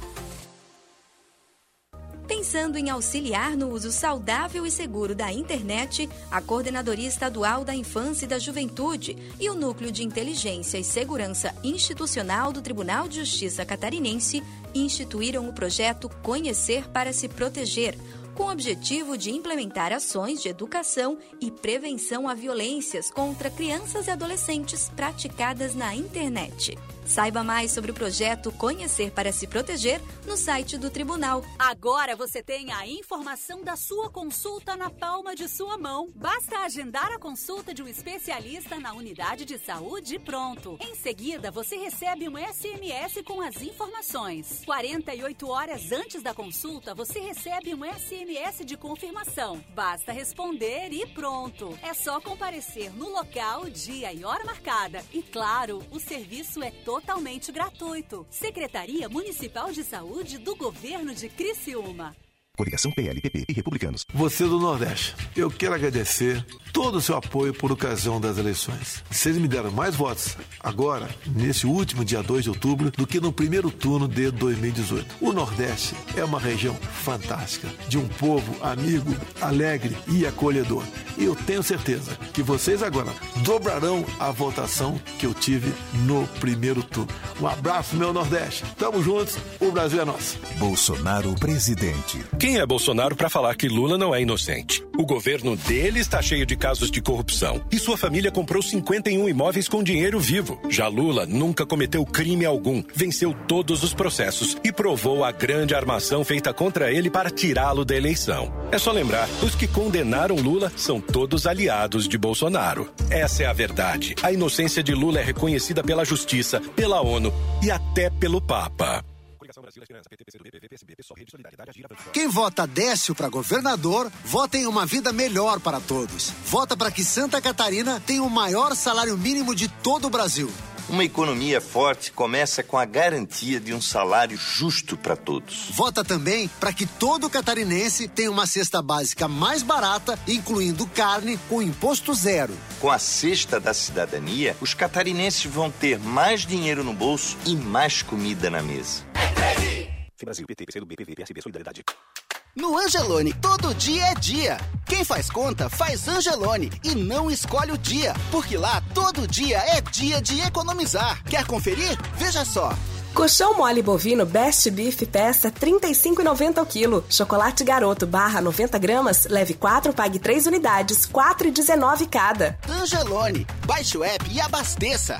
Pensando em auxiliar no uso saudável e seguro da internet, a Coordenadoria Estadual da Infância e da Juventude e o Núcleo de Inteligência e Segurança Institucional do Tribunal de Justiça Catarinense instituíram o projeto Conhecer para se Proteger com o objetivo de implementar ações de educação e prevenção a violências contra crianças e adolescentes praticadas na internet. Saiba mais sobre o projeto Conhecer para se Proteger no site do Tribunal. Agora você tem a informação da sua consulta na palma de sua mão. Basta agendar a consulta de um especialista na unidade de saúde e pronto. Em seguida, você recebe um SMS com as informações. 48 horas antes da consulta, você recebe um SMS de confirmação. Basta responder e pronto. É só comparecer no local, dia e hora marcada. E claro, o serviço é totalmente totalmente gratuito. Secretaria Municipal de Saúde do Governo de Criciúma. Coligação PLPP e Republicanos. Você do Nordeste, eu quero agradecer todo o seu apoio por ocasião das eleições. Vocês me deram mais votos agora, nesse último dia 2 de outubro, do que no primeiro turno de 2018. O Nordeste é uma região fantástica, de um povo amigo, alegre e acolhedor. E eu tenho certeza que vocês agora dobrarão a votação que eu tive no primeiro turno. Um abraço, meu Nordeste. Tamo juntos, o Brasil é nosso. Bolsonaro presidente. Quem é Bolsonaro para falar que Lula não é inocente? O governo dele está cheio de casos de corrupção e sua família comprou 51 imóveis com dinheiro vivo. Já Lula nunca cometeu crime algum, venceu todos os processos e provou a grande armação feita contra ele para tirá-lo da eleição. É só lembrar: os que condenaram Lula são todos aliados de Bolsonaro. Essa é a verdade. A inocência de Lula é reconhecida pela justiça, pela ONU e até pelo Papa. Quem vota Décio para governador, vota em uma vida melhor para todos. Vota para que Santa Catarina tenha o maior salário mínimo de todo o Brasil. Uma economia forte começa com a garantia de um salário justo para todos. Vota também para que todo catarinense tenha uma cesta básica mais barata, incluindo carne com imposto zero. Com a cesta da cidadania, os catarinenses vão ter mais dinheiro no bolso e mais comida na mesa. Brasil, PT, PCdoB, PV, PSB, Solidariedade. No Angelone, todo dia é dia. Quem faz conta, faz Angelone e não escolhe o dia, porque lá todo dia é dia de economizar. Quer conferir? Veja só. Colchão mole bovino Best Beef peça 35,90 o quilo. Chocolate garoto barra 90 gramas, leve 4, pague 3 unidades, 4,19 cada. Angelone, baixe o app e abasteça.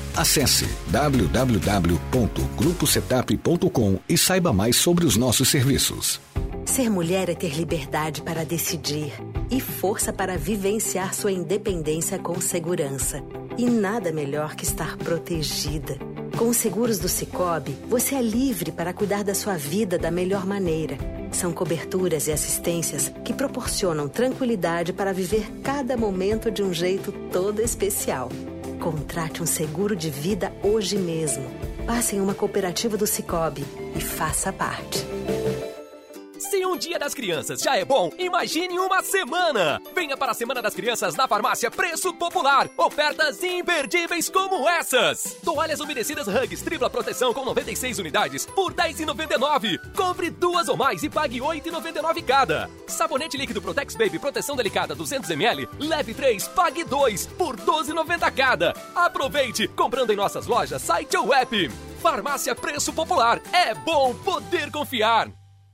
Acesse www.gruposetap.com e saiba mais sobre os nossos serviços. Ser mulher é ter liberdade para decidir e força para vivenciar sua independência com segurança. E nada melhor que estar protegida. Com os seguros do Cicobi, você é livre para cuidar da sua vida da melhor maneira. São coberturas e assistências que proporcionam tranquilidade para viver cada momento de um jeito todo especial. Contrate um seguro de vida hoje mesmo. Passe em uma cooperativa do Cicobi e faça parte. Um dia das crianças já é bom, imagine uma semana! Venha para a Semana das Crianças na farmácia Preço Popular. Ofertas imperdíveis como essas. Toalhas umedecidas Hugs tripla proteção com 96 unidades por R$ 10,99. Compre duas ou mais e pague R$ 8,99 cada. Sabonete líquido Protex Baby proteção delicada 200ml, leve 3, pague 2 por R$ 12,90 cada. Aproveite comprando em nossas lojas, site ou app. Farmácia Preço Popular. É bom poder confiar.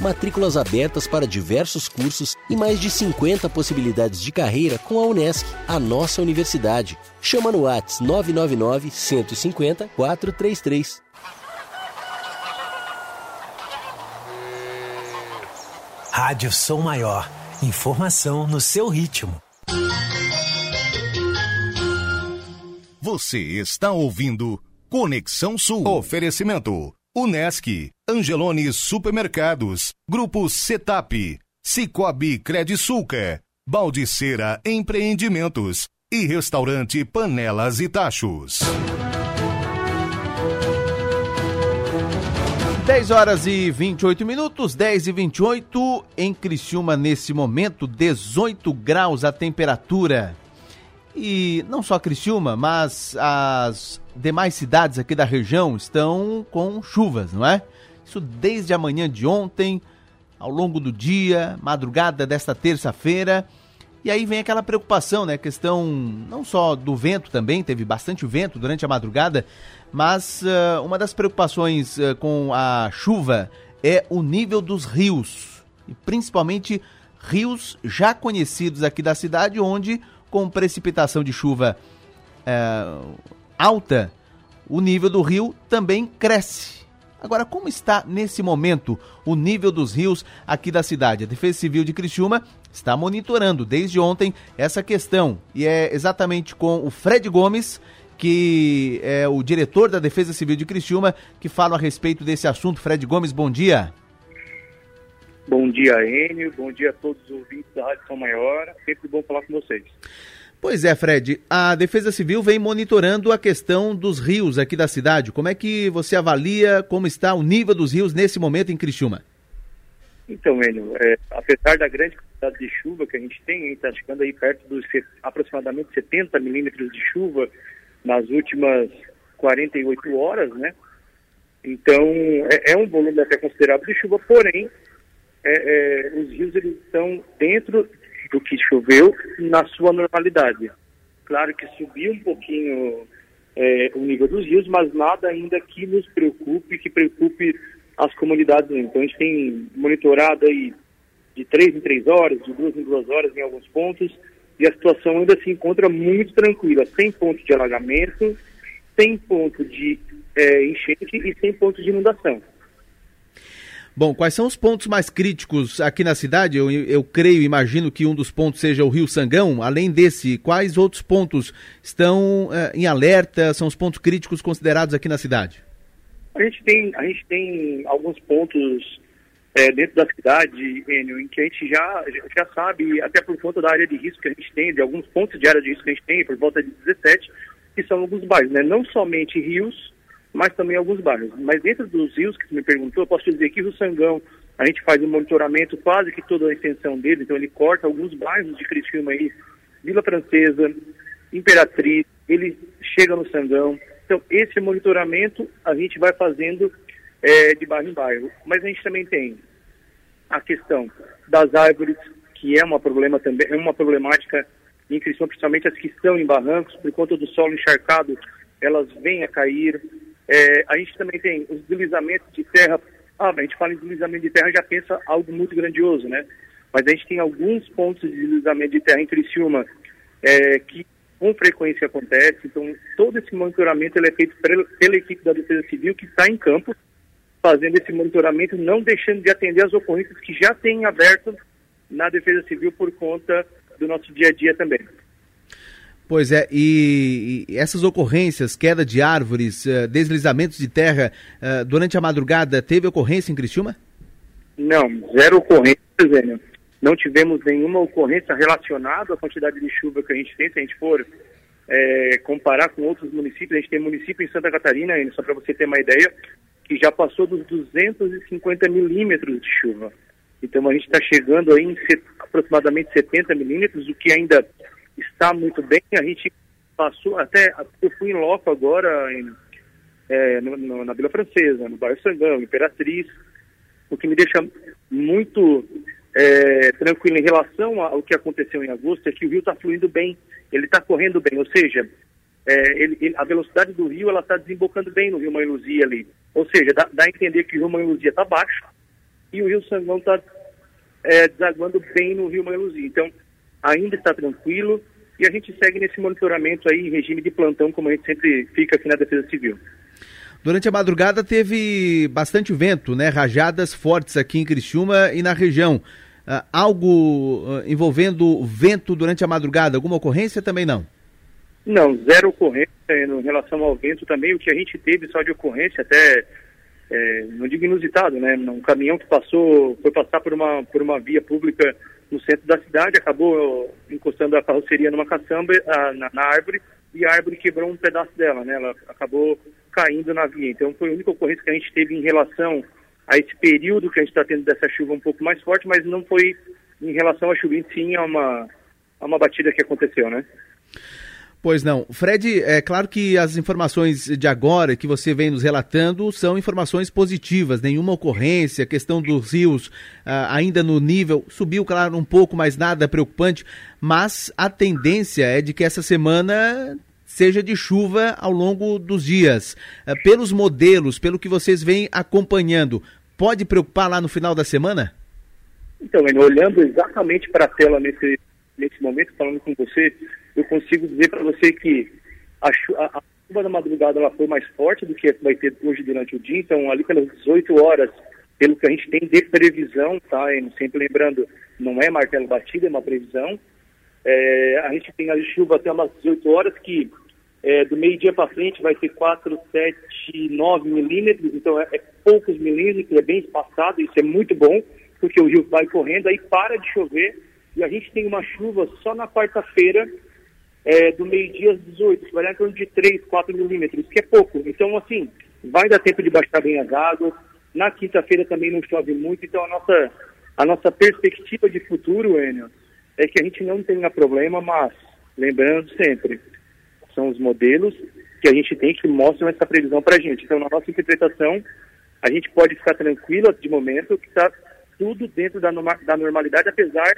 Matrículas abertas para diversos cursos e mais de 50 possibilidades de carreira com a Unesc, a nossa universidade. Chama no Whats 999 150 433. Rádio Som Maior. Informação no seu ritmo. Você está ouvindo Conexão Sul. Oferecimento. Unesc, Angelone Supermercados, Grupo Setap, Cicobi Credisulca, Baldiceira Empreendimentos e Restaurante Panelas e Tachos. 10 horas e 28 minutos, 10 e 28 em Criciúma nesse momento, 18 graus a temperatura. E não só Criciúma, mas as demais cidades aqui da região estão com chuvas, não é? Isso desde a manhã de ontem, ao longo do dia, madrugada desta terça-feira. E aí vem aquela preocupação, né? Questão não só do vento também, teve bastante vento durante a madrugada, mas uh, uma das preocupações uh, com a chuva é o nível dos rios, e principalmente rios já conhecidos aqui da cidade, onde com precipitação de chuva uh, alta, o nível do rio também cresce. Agora, como está nesse momento o nível dos rios aqui da cidade? A Defesa Civil de Criciúma está monitorando desde ontem essa questão e é exatamente com o Fred Gomes, que é o diretor da Defesa Civil de Criciúma, que fala a respeito desse assunto. Fred Gomes, bom dia. Bom dia, Enio. Bom dia a todos os ouvintes da Rádio São Maior. Sempre bom falar com vocês. Pois é, Fred. A Defesa Civil vem monitorando a questão dos rios aqui da cidade. Como é que você avalia como está o nível dos rios nesse momento em Criciúma? Então, Enio, é, apesar da grande quantidade de chuva que a gente tem, está chegando aí perto dos aproximadamente 70 milímetros de chuva nas últimas 48 horas, né? Então, é, é um volume até considerável de chuva, porém, é, é, os rios eles estão dentro do que choveu na sua normalidade. Claro que subiu um pouquinho é, o nível dos rios, mas nada ainda que nos preocupe, que preocupe as comunidades. Então a gente tem monitorado aí de três em três horas, de duas em duas horas em alguns pontos, e a situação ainda se encontra muito tranquila, sem ponto de alagamento, sem ponto de é, enchente e sem ponto de inundação. Bom, quais são os pontos mais críticos aqui na cidade? Eu, eu creio, imagino que um dos pontos seja o Rio Sangão. Além desse, quais outros pontos estão uh, em alerta? São os pontos críticos considerados aqui na cidade? A gente tem, a gente tem alguns pontos é, dentro da cidade, Enio, em que a gente já, já sabe, até por conta da área de risco que a gente tem, de alguns pontos de área de risco que a gente tem, por volta de 17, que são alguns bairros, né? Não somente rios, mas também alguns bairros. Mas dentro dos rios que você me perguntou, eu posso dizer que o Sangão, a gente faz um monitoramento quase que toda a extensão dele, então ele corta alguns bairros de Criciúma aí, Vila Francesa, Imperatriz, ele chega no Sangão. Então, esse monitoramento a gente vai fazendo é, de bairro em bairro. Mas a gente também tem a questão das árvores, que é uma problema também, é uma problemática em Criciúma, principalmente as que estão em barrancos, por conta do solo encharcado, elas vêm a cair. É, a gente também tem os deslizamentos de terra. Ah, a gente fala em deslizamento de terra já pensa algo muito grandioso, né? Mas a gente tem alguns pontos de deslizamento de terra em Criciúma é, que com frequência acontece. Então, todo esse monitoramento é feito pela equipe da Defesa Civil que está em campo, fazendo esse monitoramento, não deixando de atender as ocorrências que já têm aberto na Defesa Civil por conta do nosso dia a dia também. Pois é, e, e essas ocorrências, queda de árvores, uh, deslizamentos de terra, uh, durante a madrugada, teve ocorrência em Criciúma? Não, zero ocorrência, Zênio não tivemos nenhuma ocorrência relacionada à quantidade de chuva que a gente tem. Se a gente for é, comparar com outros municípios, a gente tem município em Santa Catarina, só para você ter uma ideia, que já passou dos 250 milímetros de chuva. Então a gente está chegando aí em aproximadamente 70 milímetros, o que ainda está muito bem. A gente passou até, eu fui em loco agora em, é, no, no, na Vila Francesa, no bairro Sangão, Imperatriz, o que me deixa muito é, tranquilo em relação ao que aconteceu em agosto é que o rio está fluindo bem, ele está correndo bem, ou seja, é, ele, ele, a velocidade do rio ela está desembocando bem no rio Mãe Luzia ali, ou seja, dá, dá a entender que o rio Mãe Luzia está baixo e o rio Sangão está é, desaguando bem no rio Mãe Luzia. Então, ainda está tranquilo e a gente segue nesse monitoramento aí em regime de plantão, como a gente sempre fica aqui na Defesa Civil. Durante a madrugada teve bastante vento, né? Rajadas fortes aqui em Criciúma e na região. Uh, algo uh, envolvendo vento durante a madrugada, alguma ocorrência também não? Não, zero ocorrência em relação ao vento também. O que a gente teve só de ocorrência, até, é, não digo inusitado, né? Um caminhão que passou, foi passar por uma, por uma via pública no centro da cidade, acabou encostando a carroceria numa caçamba, a, na, na árvore, e a árvore quebrou um pedaço dela, né? Ela acabou caindo na via. Então foi a única ocorrência que a gente teve em relação a esse período que a gente está tendo dessa chuva um pouco mais forte, mas não foi em relação à chuva, sim a uma, a uma batida que aconteceu, né? Pois não. Fred, é claro que as informações de agora que você vem nos relatando são informações positivas, nenhuma ocorrência, questão dos rios uh, ainda no nível, subiu, claro, um pouco, mas nada preocupante, mas a tendência é de que essa semana seja de chuva ao longo dos dias. Uh, pelos modelos, pelo que vocês vêm acompanhando, pode preocupar lá no final da semana? Então, olhando exatamente para a tela nesse, nesse momento, falando com você, eu consigo dizer para você que a, a, chuva da madrugada ela foi mais forte do que vai ter hoje durante o dia, então ali pelas 18 horas, pelo que a gente tem de previsão, tá? Sempre lembrando, não é martelo batido, é uma previsão. É, a gente tem a chuva até umas 18 horas que é, do meio-dia para frente vai ter 4, 7, 9 milímetros, então é, é, poucos milímetros, é bem espaçado, isso é muito bom, porque o rio vai correndo, aí para de chover, e a gente tem uma chuva só na quarta-feira é, do meio-dia às 18, que torno de 3, 4 milímetros, que é pouco. Então, assim, vai dar tempo de baixar bem as águas. Na quinta-feira também não chove muito, então a nossa, a nossa perspectiva de futuro, Enio, é que a gente não tenha problema, mas, lembrando sempre, são os modelos que a gente tem que mostram essa previsão para a gente. Então, na nossa interpretação, a gente pode ficar tranquilo de momento que está tudo dentro da, da normalidade, apesar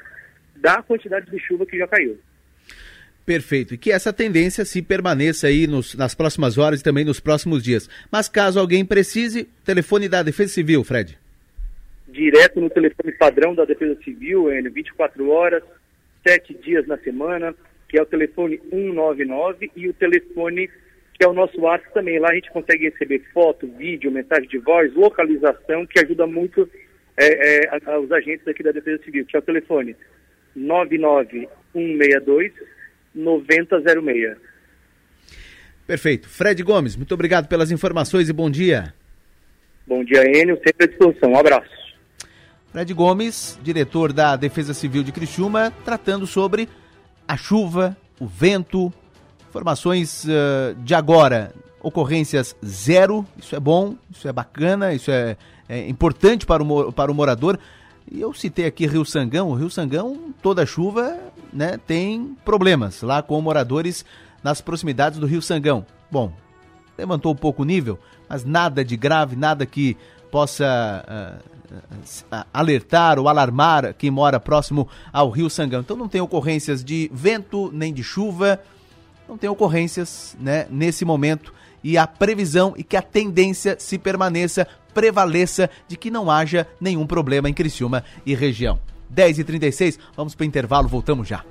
da quantidade de chuva que já caiu. Perfeito. E que essa tendência se permaneça aí nos, nas próximas horas e também nos próximos dias. Mas caso alguém precise, telefone da Defesa Civil, Fred. Direto no telefone padrão da Defesa Civil, N 24 horas, 7 dias na semana, que é o telefone 199 e o telefone que é o nosso WhatsApp também. Lá a gente consegue receber foto, vídeo, mensagem de voz, localização, que ajuda muito é, é, os agentes aqui da Defesa Civil, que é o telefone 99162 9006. Perfeito. Fred Gomes, muito obrigado pelas informações e bom dia. Bom dia, Enio, sempre à disposição. Um abraço. Fred Gomes, diretor da Defesa Civil de Criciúma, tratando sobre a chuva, o vento, informações uh, de agora. Ocorrências zero, isso é bom, isso é bacana, isso é, é importante para o, para o morador. E eu citei aqui Rio Sangão, o Rio Sangão, toda chuva né, tem problemas lá com moradores nas proximidades do Rio Sangão. Bom, levantou um pouco o nível, mas nada de grave, nada que possa uh, alertar ou alarmar quem mora próximo ao Rio Sangão. Então não tem ocorrências de vento nem de chuva, não tem ocorrências né, nesse momento e a previsão e que a tendência se permaneça, prevaleça de que não haja nenhum problema em Criciúma e região. 10h36, vamos para o intervalo, voltamos já.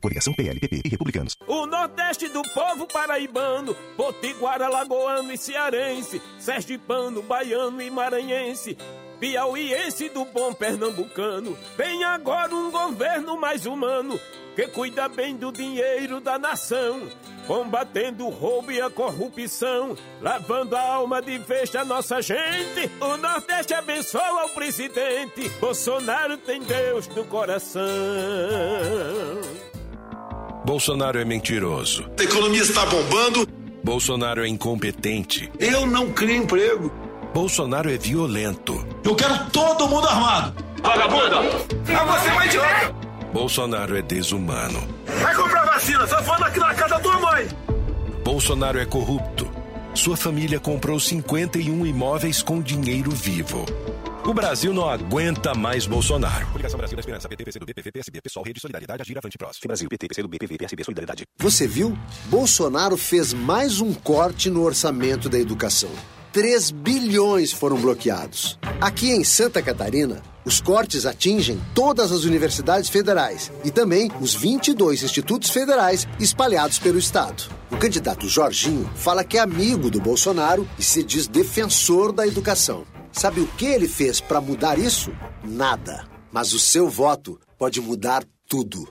Coligação PLPP e Republicanos. O Nordeste do povo paraibano, potiguara, lagoano e cearense, sergipano, baiano e maranhense, piauiense do bom pernambucano. Vem agora um governo mais humano, que cuida bem do dinheiro da nação, combatendo o roubo e a corrupção, lavando a alma de vez da nossa gente. O Nordeste abençoa o presidente, Bolsonaro tem Deus no coração. Bolsonaro é mentiroso. A economia está bombando. Bolsonaro é incompetente. Eu não crio emprego. Bolsonaro é violento. Eu quero todo mundo armado. Vagabunda! Ah, você é um idiota! Bolsonaro é desumano. Vai comprar vacina, só falando aqui na casa da tua mãe. Bolsonaro é corrupto. Sua família comprou 51 imóveis com dinheiro vivo. O Brasil não aguenta mais Bolsonaro. Coligação Brasil da Esperança, PT, PCdoB, PV, PSB, Pessoal, Rede Solidariedade, Agir, Avante, Próximo. Brasil, PT, PCdoB, PV, PSB, Solidariedade. Você viu? Bolsonaro fez mais um corte no orçamento da educação. 3 bilhões foram bloqueados. Aqui em Santa Catarina, os cortes atingem todas as universidades federais e também os 22 institutos federais espalhados pelo estado. O candidato Jorginho fala que é amigo do Bolsonaro e se diz defensor da educação. Sabe o que ele fez para mudar isso? Nada. Mas o seu voto pode mudar tudo.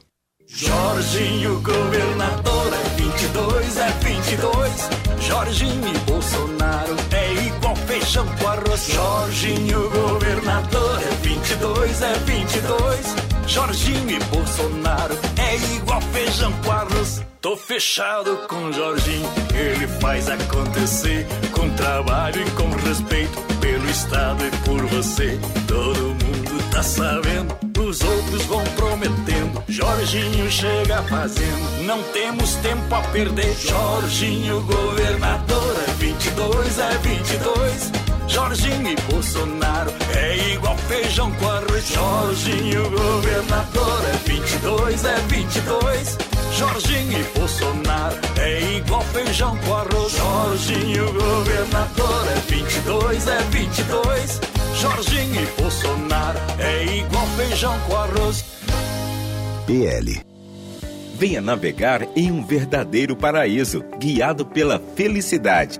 Jorginho, governador, é 22, é 22. Jorginho Jorginho, governador, é 22, é 22. Jorginho e Bolsonaro é igual feijão com arroz. Tô fechado com Jorginho, ele faz acontecer com trabalho e com respeito pelo Estado e por você. Todo mundo tá sabendo, os outros vão prometendo. Jorginho chega fazendo, não temos tempo a perder. Jorginho, governador, é 22, é 22. Jorginho e Bolsonaro é igual feijão com arroz. Jorginho, governador, é 22, é 22. Jorginho e Bolsonaro é igual feijão com arroz. Jorginho, governador, é 22, é 22. Jorginho e Bolsonaro é igual feijão com arroz. PL. Venha navegar em um verdadeiro paraíso, guiado pela felicidade.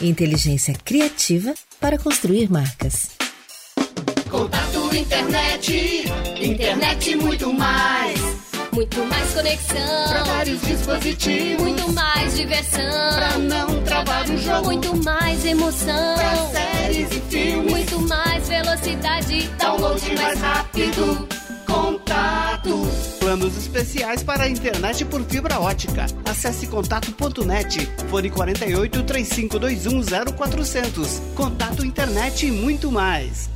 Inteligência criativa para construir marcas. Contato internet, internet muito mais. Muito mais conexão. Pra vários dispositivos. Muito mais diversão. Pra não travar o jogo. Muito mais emoção. Pra séries e filmes. Muito mais velocidade. Download mais rápido. Contato. Planos especiais para a internet por fibra ótica. Acesse contato.net. Fone 48 3521 0400. Contato internet e muito mais.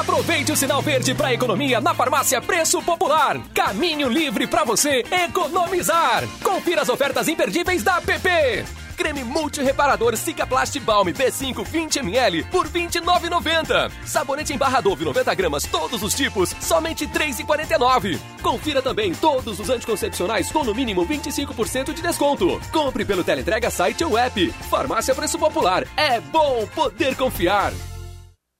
Aproveite o sinal verde para economia na farmácia Preço Popular. Caminho livre para você economizar. Confira as ofertas imperdíveis da PP. Creme multireparador Cicaplast Balm B5 20ml por R$ 29,90. Sabonete em barra Dove 90 gramas, todos os tipos, somente R$ 3,49. Confira também todos os anticoncepcionais com no mínimo 25% de desconto. Compre pelo teleentrega site ou app. Farmácia Preço Popular. É bom poder confiar.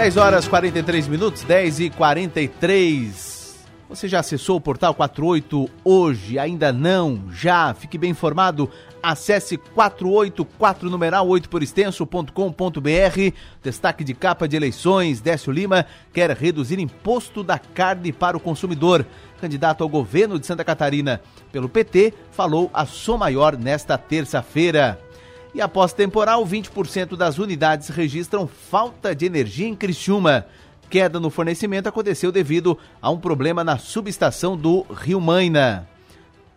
10 horas 43 minutos, 10 e 43. Você já acessou o portal 48 hoje? Ainda não? Já? Fique bem informado. Acesse 484 numeral 8 por extenso.com.br. Destaque de capa de eleições. Décio Lima quer reduzir imposto da carne para o consumidor. Candidato ao governo de Santa Catarina pelo PT falou a Som Maior nesta terça-feira. E após temporal, 20% das unidades registram falta de energia em Criciúma. Queda no fornecimento aconteceu devido a um problema na subestação do Rio Maina.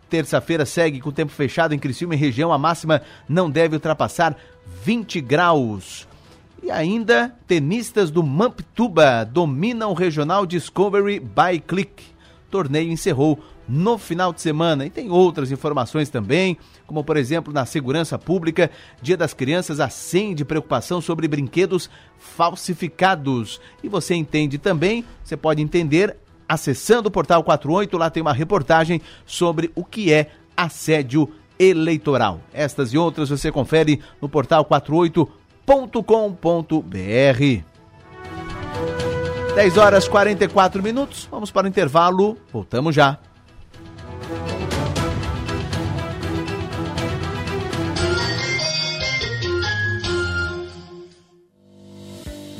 Terça-feira segue com tempo fechado em Criciúma e região. A máxima não deve ultrapassar 20 graus. E ainda, tenistas do Mamptuba dominam o Regional Discovery by Click. torneio encerrou no final de semana. E tem outras informações também, como por exemplo na segurança pública, Dia das Crianças acende preocupação sobre brinquedos falsificados. E você entende também, você pode entender acessando o portal 48, lá tem uma reportagem sobre o que é assédio eleitoral. Estas e outras você confere no portal 48.com.br. 10 horas 44 minutos. Vamos para o intervalo. Voltamos já.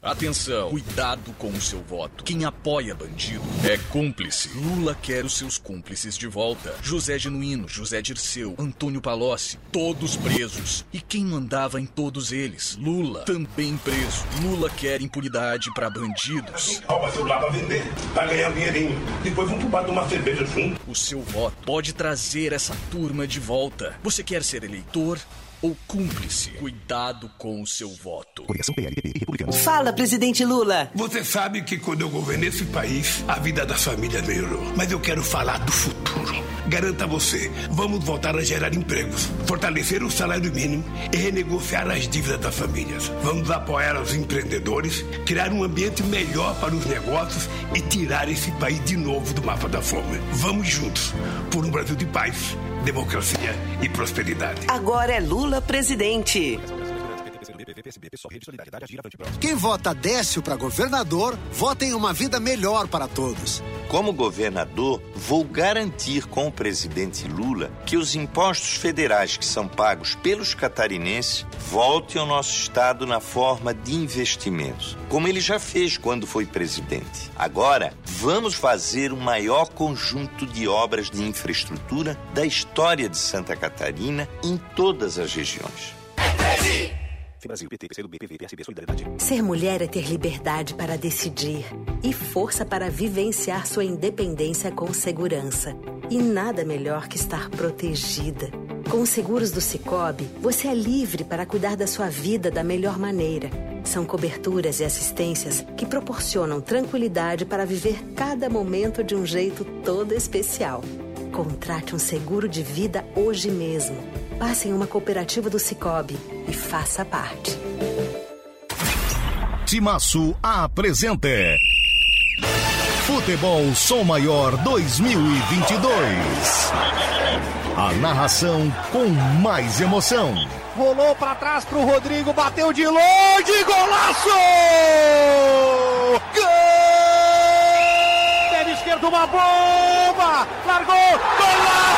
Atenção, cuidado com o seu voto. Quem apoia bandido é cúmplice. Lula quer os seus cúmplices de volta. José Genuíno, José Dirceu, Antônio Palocci, todos presos. E quem mandava em todos eles? Lula, também preso. Lula quer impunidade para bandidos. Rouba celular pra vender, pra ganhar um dinheirinho. Depois vamos pro bar tomar cerveja junto. O seu voto pode trazer essa turma de volta. Você quer ser eleitor? Ou cúmplice. Cuidado com o seu voto. Coligação e Republicanos. Fala, presidente Lula. Você sabe que quando eu governei esse país, a vida das famílias melhorou. Mas eu quero falar do futuro. Garanto a você, vamos voltar a gerar empregos, fortalecer o salário mínimo e renegociar as dívidas das famílias. Vamos apoiar os empreendedores, criar um ambiente melhor para os negócios e tirar esse país de novo do mapa da fome. Vamos juntos por um Brasil de paz, democracia e prosperidade. Agora é Lula presidente. Quem vota Décio para governador, vota em uma vida melhor para todos. Como governador, vou garantir com o presidente Lula que os impostos federais que são pagos pelos catarinenses voltem ao nosso estado na forma de investimentos, como ele já fez quando foi presidente. Agora, vamos fazer o maior conjunto de obras de infraestrutura da história de Santa Catarina em todas as regiões. Brasil, PT, PCdoB, Solidariedade. Ser mulher é ter liberdade para decidir e força para vivenciar sua independência com segurança. E nada melhor que estar protegida. Com os seguros do Cicobi, você é livre para cuidar da sua vida da melhor maneira. São coberturas e assistências que proporcionam tranquilidade para viver cada momento de um jeito todo especial. Contrate um seguro de vida hoje mesmo. Passe em uma cooperativa do Cicobi e faça parte. Timaço apresenta Futebol Som Maior 2022. A narração com mais emoção. Rolou para trás pro Rodrigo, bateu de longe, golaço! Gol! Pé esquerdo, uma bomba! Largou, golaço! Golaço!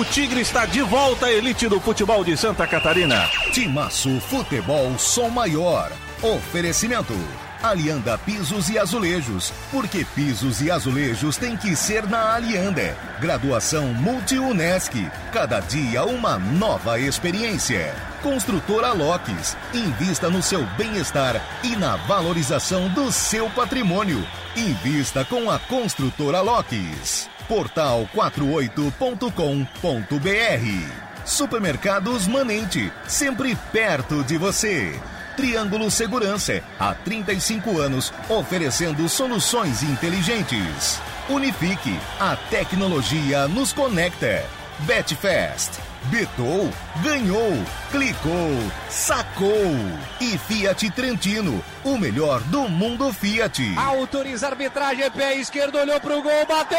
o Tigre está de volta à elite do futebol de Santa Catarina. Timaço Futebol Som Maior. Oferecimento. Alianda Pisos e Azulejos. Porque pisos e azulejos tem que ser na Alianda. Graduação Multi-UNESC. Cada dia uma nova experiência. Construtora Locks. Invista no seu bem-estar e na valorização do seu patrimônio. Invista com a Construtora Locks. Portal 48.com.br. Supermercados Manente, sempre perto de você. Triângulo Segurança, há 35 anos, oferecendo soluções inteligentes. Unifique, a tecnologia nos conecta. Betfest, betou, ganhou, clicou, sacou. E Fiat Trentino, o melhor do mundo Fiat. Autoriza a arbitragem, pé esquerdo, olhou pro gol, bateu!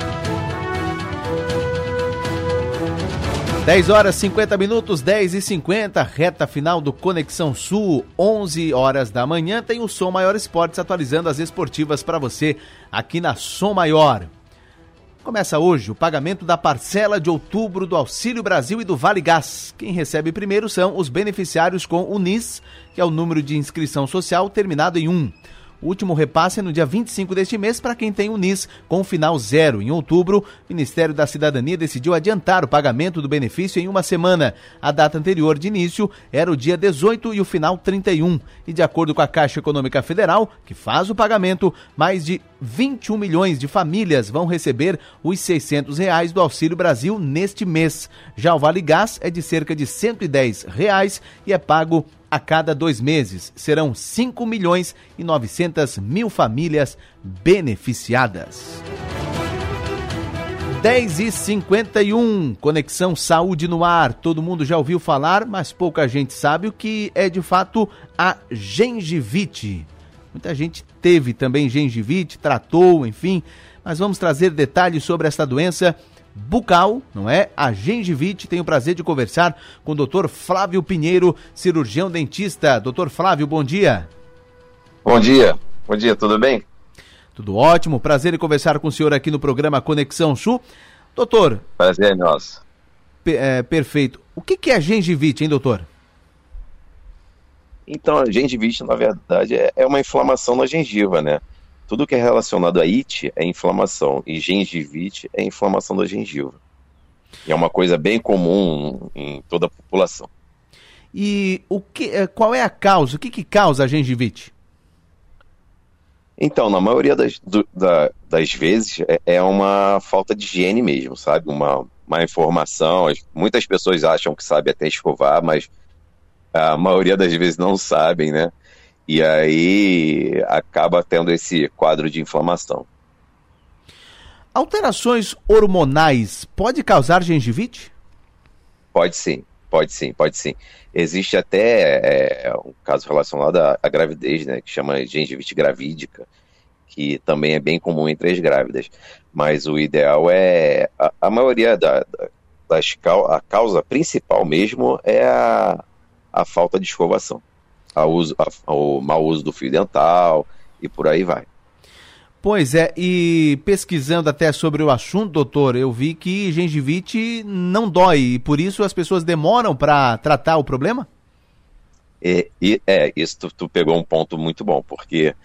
10 horas 50 minutos, 10 e 50, reta final do Conexão Sul, 11 horas da manhã. Tem o Som Maior Esportes atualizando as esportivas para você aqui na Som Maior. Começa hoje o pagamento da parcela de outubro do Auxílio Brasil e do Vale Gás. Quem recebe primeiro são os beneficiários com o NIS, que é o número de inscrição social terminado em 1. O último repasse é no dia 25 deste mês para quem tem o NIS com final zero. Em outubro, o Ministério da Cidadania decidiu adiantar o pagamento do benefício em uma semana. A data anterior de início era o dia 18 e o final 31. E de acordo com a Caixa Econômica Federal, que faz o pagamento, mais de 21 milhões de famílias vão receber os 600 reais do Auxílio Brasil neste mês. Já o Vale Gás é de cerca de 110 reais e é pago a cada dois meses. Serão 5 milhões e 900 mil famílias beneficiadas. 10 e 51 Conexão Saúde no Ar. Todo mundo já ouviu falar, mas pouca gente sabe o que é de fato a gengivite. Muita gente teve também gengivite, tratou, enfim. Mas vamos trazer detalhes sobre esta doença bucal, não é? A gengivite. Tenho o prazer de conversar com o Dr. Flávio Pinheiro, cirurgião dentista. Doutor Flávio, bom dia. Bom dia. Bom dia, tudo bem? Tudo ótimo. Prazer em conversar com o senhor aqui no programa Conexão Sul. Doutor. Prazer é nosso. É, perfeito. O que, que é gengivite, hein, doutor? Então, a gengivite, na verdade, é, é uma inflamação na gengiva, né? Tudo que é relacionado a it é inflamação e gengivite é inflamação da gengiva. E é uma coisa bem comum em toda a população. E o que, eh, qual é a causa? O que, que causa a gengivite? Então, na maioria das, do, da, das vezes é, é, uma falta de higiene mesmo, sabe? Uma, uma informação. Muitas pessoas acham que sabe até escovar, mas a maioria das vezes não sabem, né? E aí acaba tendo esse quadro de inflamação. Alterações hormonais pode causar gengivite? Pode sim, pode sim, pode sim. Existe até é, um caso relacionado à, à, gravidez, né, que chama gengivite gravídica, que também é bem comum entre as grávidas. Mas o ideal é a, a maioria da, da, das a causa principal mesmo é a, a falta de escovação a uso, ao mau uso do fio dental e por aí vai. Pois é, e pesquisando até sobre o assunto, doutor, eu vi que gengivite não dói e por isso as pessoas demoram para tratar o problema? É, é isso tu, tu, pegou um ponto muito bom, porque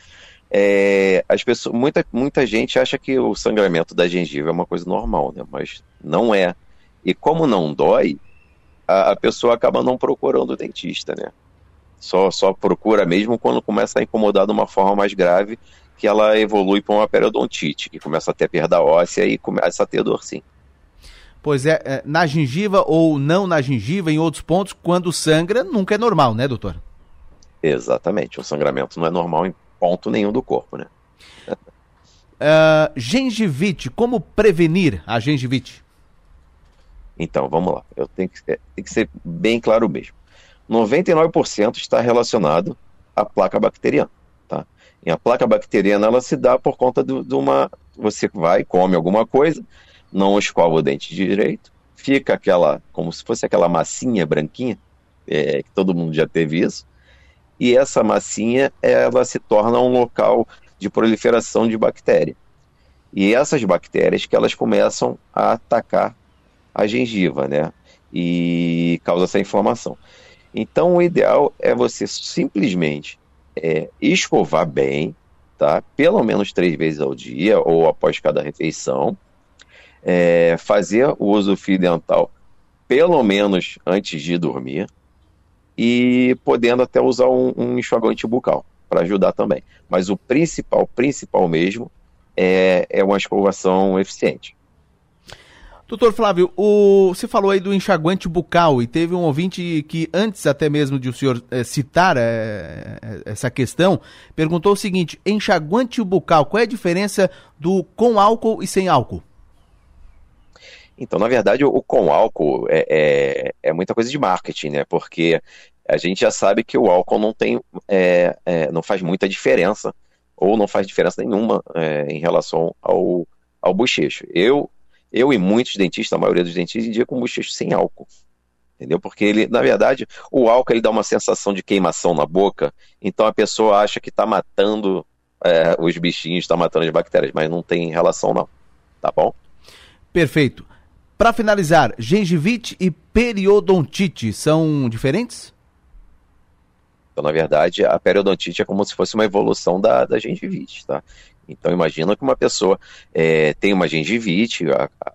é, as pessoas, muita, muita gente acha que o sangramento da gengiva é uma coisa normal, né? Mas não é. E como não dói, a, a pessoa acaba não procurando o dentista, né? Só, só procura mesmo quando começa a incomodar de uma forma mais grave, que ela evolui para uma periodontite, que começa a ter perda óssea e começa a ter dor sim. Pois é, é, na gengiva ou não na gengiva, em outros pontos, quando sangra, nunca é normal, né, doutor? Exatamente, o sangramento não é normal em ponto nenhum do corpo, né? uh, gengivite, como prevenir a gengivite? Então, vamos lá. Eu tenho que, tem que ser bem claro mesmo. 99% está relacionado à placa bacteriana. Tá? E a placa bacteriana ela se dá por conta de, uma. Você vai, come alguma coisa, não escova o dente direito, fica aquela, como se fosse aquela massinha branquinha, é, que todo mundo já teve isso, e essa massinha ela se torna um local de proliferação de bactéria. E essas bactérias que elas começam a atacar a gengiva, né? E causa essa inflamação. Então, o ideal é você simplesmente é, escovar bem, tá? Pelo menos três vezes ao dia ou após cada refeição. É, fazer o uso fio dental pelo menos antes de dormir e podendo até usar um, um enxuagante bucal para ajudar também. Mas o principal, principal mesmo, é, é uma escovação eficiente. Doutor Flávio, o, você falou aí do enxaguante bucal e teve um ouvinte que, antes até mesmo de o senhor é, citar é, essa questão, perguntou o seguinte: enxaguante bucal, qual é a diferença do com álcool e sem álcool? Então, na verdade, o, o com álcool é, é, é, muita coisa de marketing, né? Porque a gente já sabe que o álcool não tem, não faz muita diferença, ou não faz diferença nenhuma em relação ao, ao bochecho. Eu eu e muitos dentistas, a maioria dos dentistas, indicam bochecho sem álcool. Entendeu? Porque ele, na verdade, o álcool ele dá uma sensação de queimação na boca, então a pessoa acha que está matando é, os bichinhos, está matando as bactérias, mas não tem relação não. Tá bom? Perfeito. Para finalizar, gengivite e periodontite são diferentes? Então, na verdade, a periodontite é como se fosse uma evolução da, da gengivite, tá? Então, imagina que uma pessoa é, tem uma gengivite, a, a,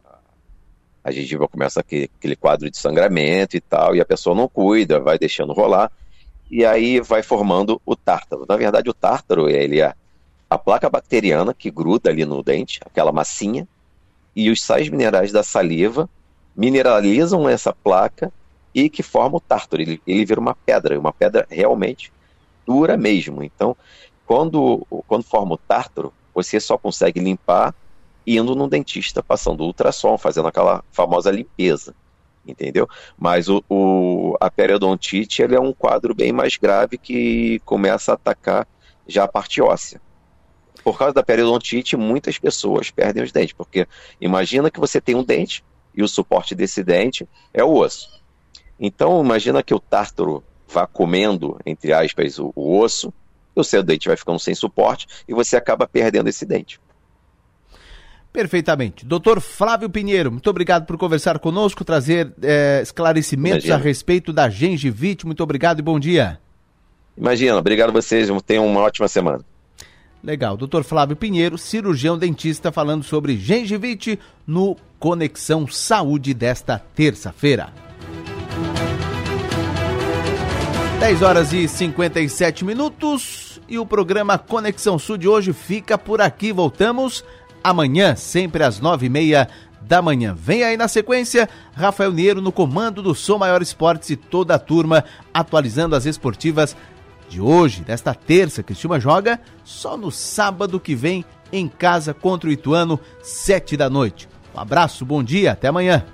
a gengiva começa aquele, aquele quadro de sangramento e tal, e a pessoa não cuida, vai deixando rolar, e aí vai formando o tártaro. Na verdade, o tártaro, ele é a placa bacteriana que gruda ali no dente, aquela massinha, e os sais minerais da saliva mineralizam essa placa e que forma o tártaro. Ele, ele vira uma pedra, uma pedra realmente dura mesmo. Então, quando, quando forma o tártaro, você só consegue limpar indo no dentista, passando ultrassom, fazendo aquela famosa limpeza, entendeu? Mas o, o, a periodontite ele é um quadro bem mais grave que começa a atacar já a parte óssea. Por causa da periodontite, muitas pessoas perdem os dentes, porque imagina que você tem um dente e o suporte desse dente é o osso. Então, imagina que o tártaro vá comendo, entre aspas, o, o osso, o seu dente vai ficando sem suporte e você acaba perdendo esse dente. Perfeitamente. Doutor Flávio Pinheiro, muito obrigado por conversar conosco, trazer é, esclarecimentos Imagina. a respeito da gengivite. Muito obrigado e bom dia. Imagina, obrigado a vocês, tenham uma ótima semana. Legal. Doutor Flávio Pinheiro, cirurgião dentista, falando sobre gengivite no Conexão Saúde desta terça-feira. 10 horas e 57 minutos e o programa Conexão Sul de hoje fica por aqui. Voltamos amanhã, sempre às nove e meia da manhã. Vem aí na sequência, Rafael Niero no comando do Som Maior Esportes e toda a turma atualizando as esportivas de hoje, desta terça. Cristina joga só no sábado que vem em casa contra o Ituano, sete da noite. Um abraço, bom dia, até amanhã.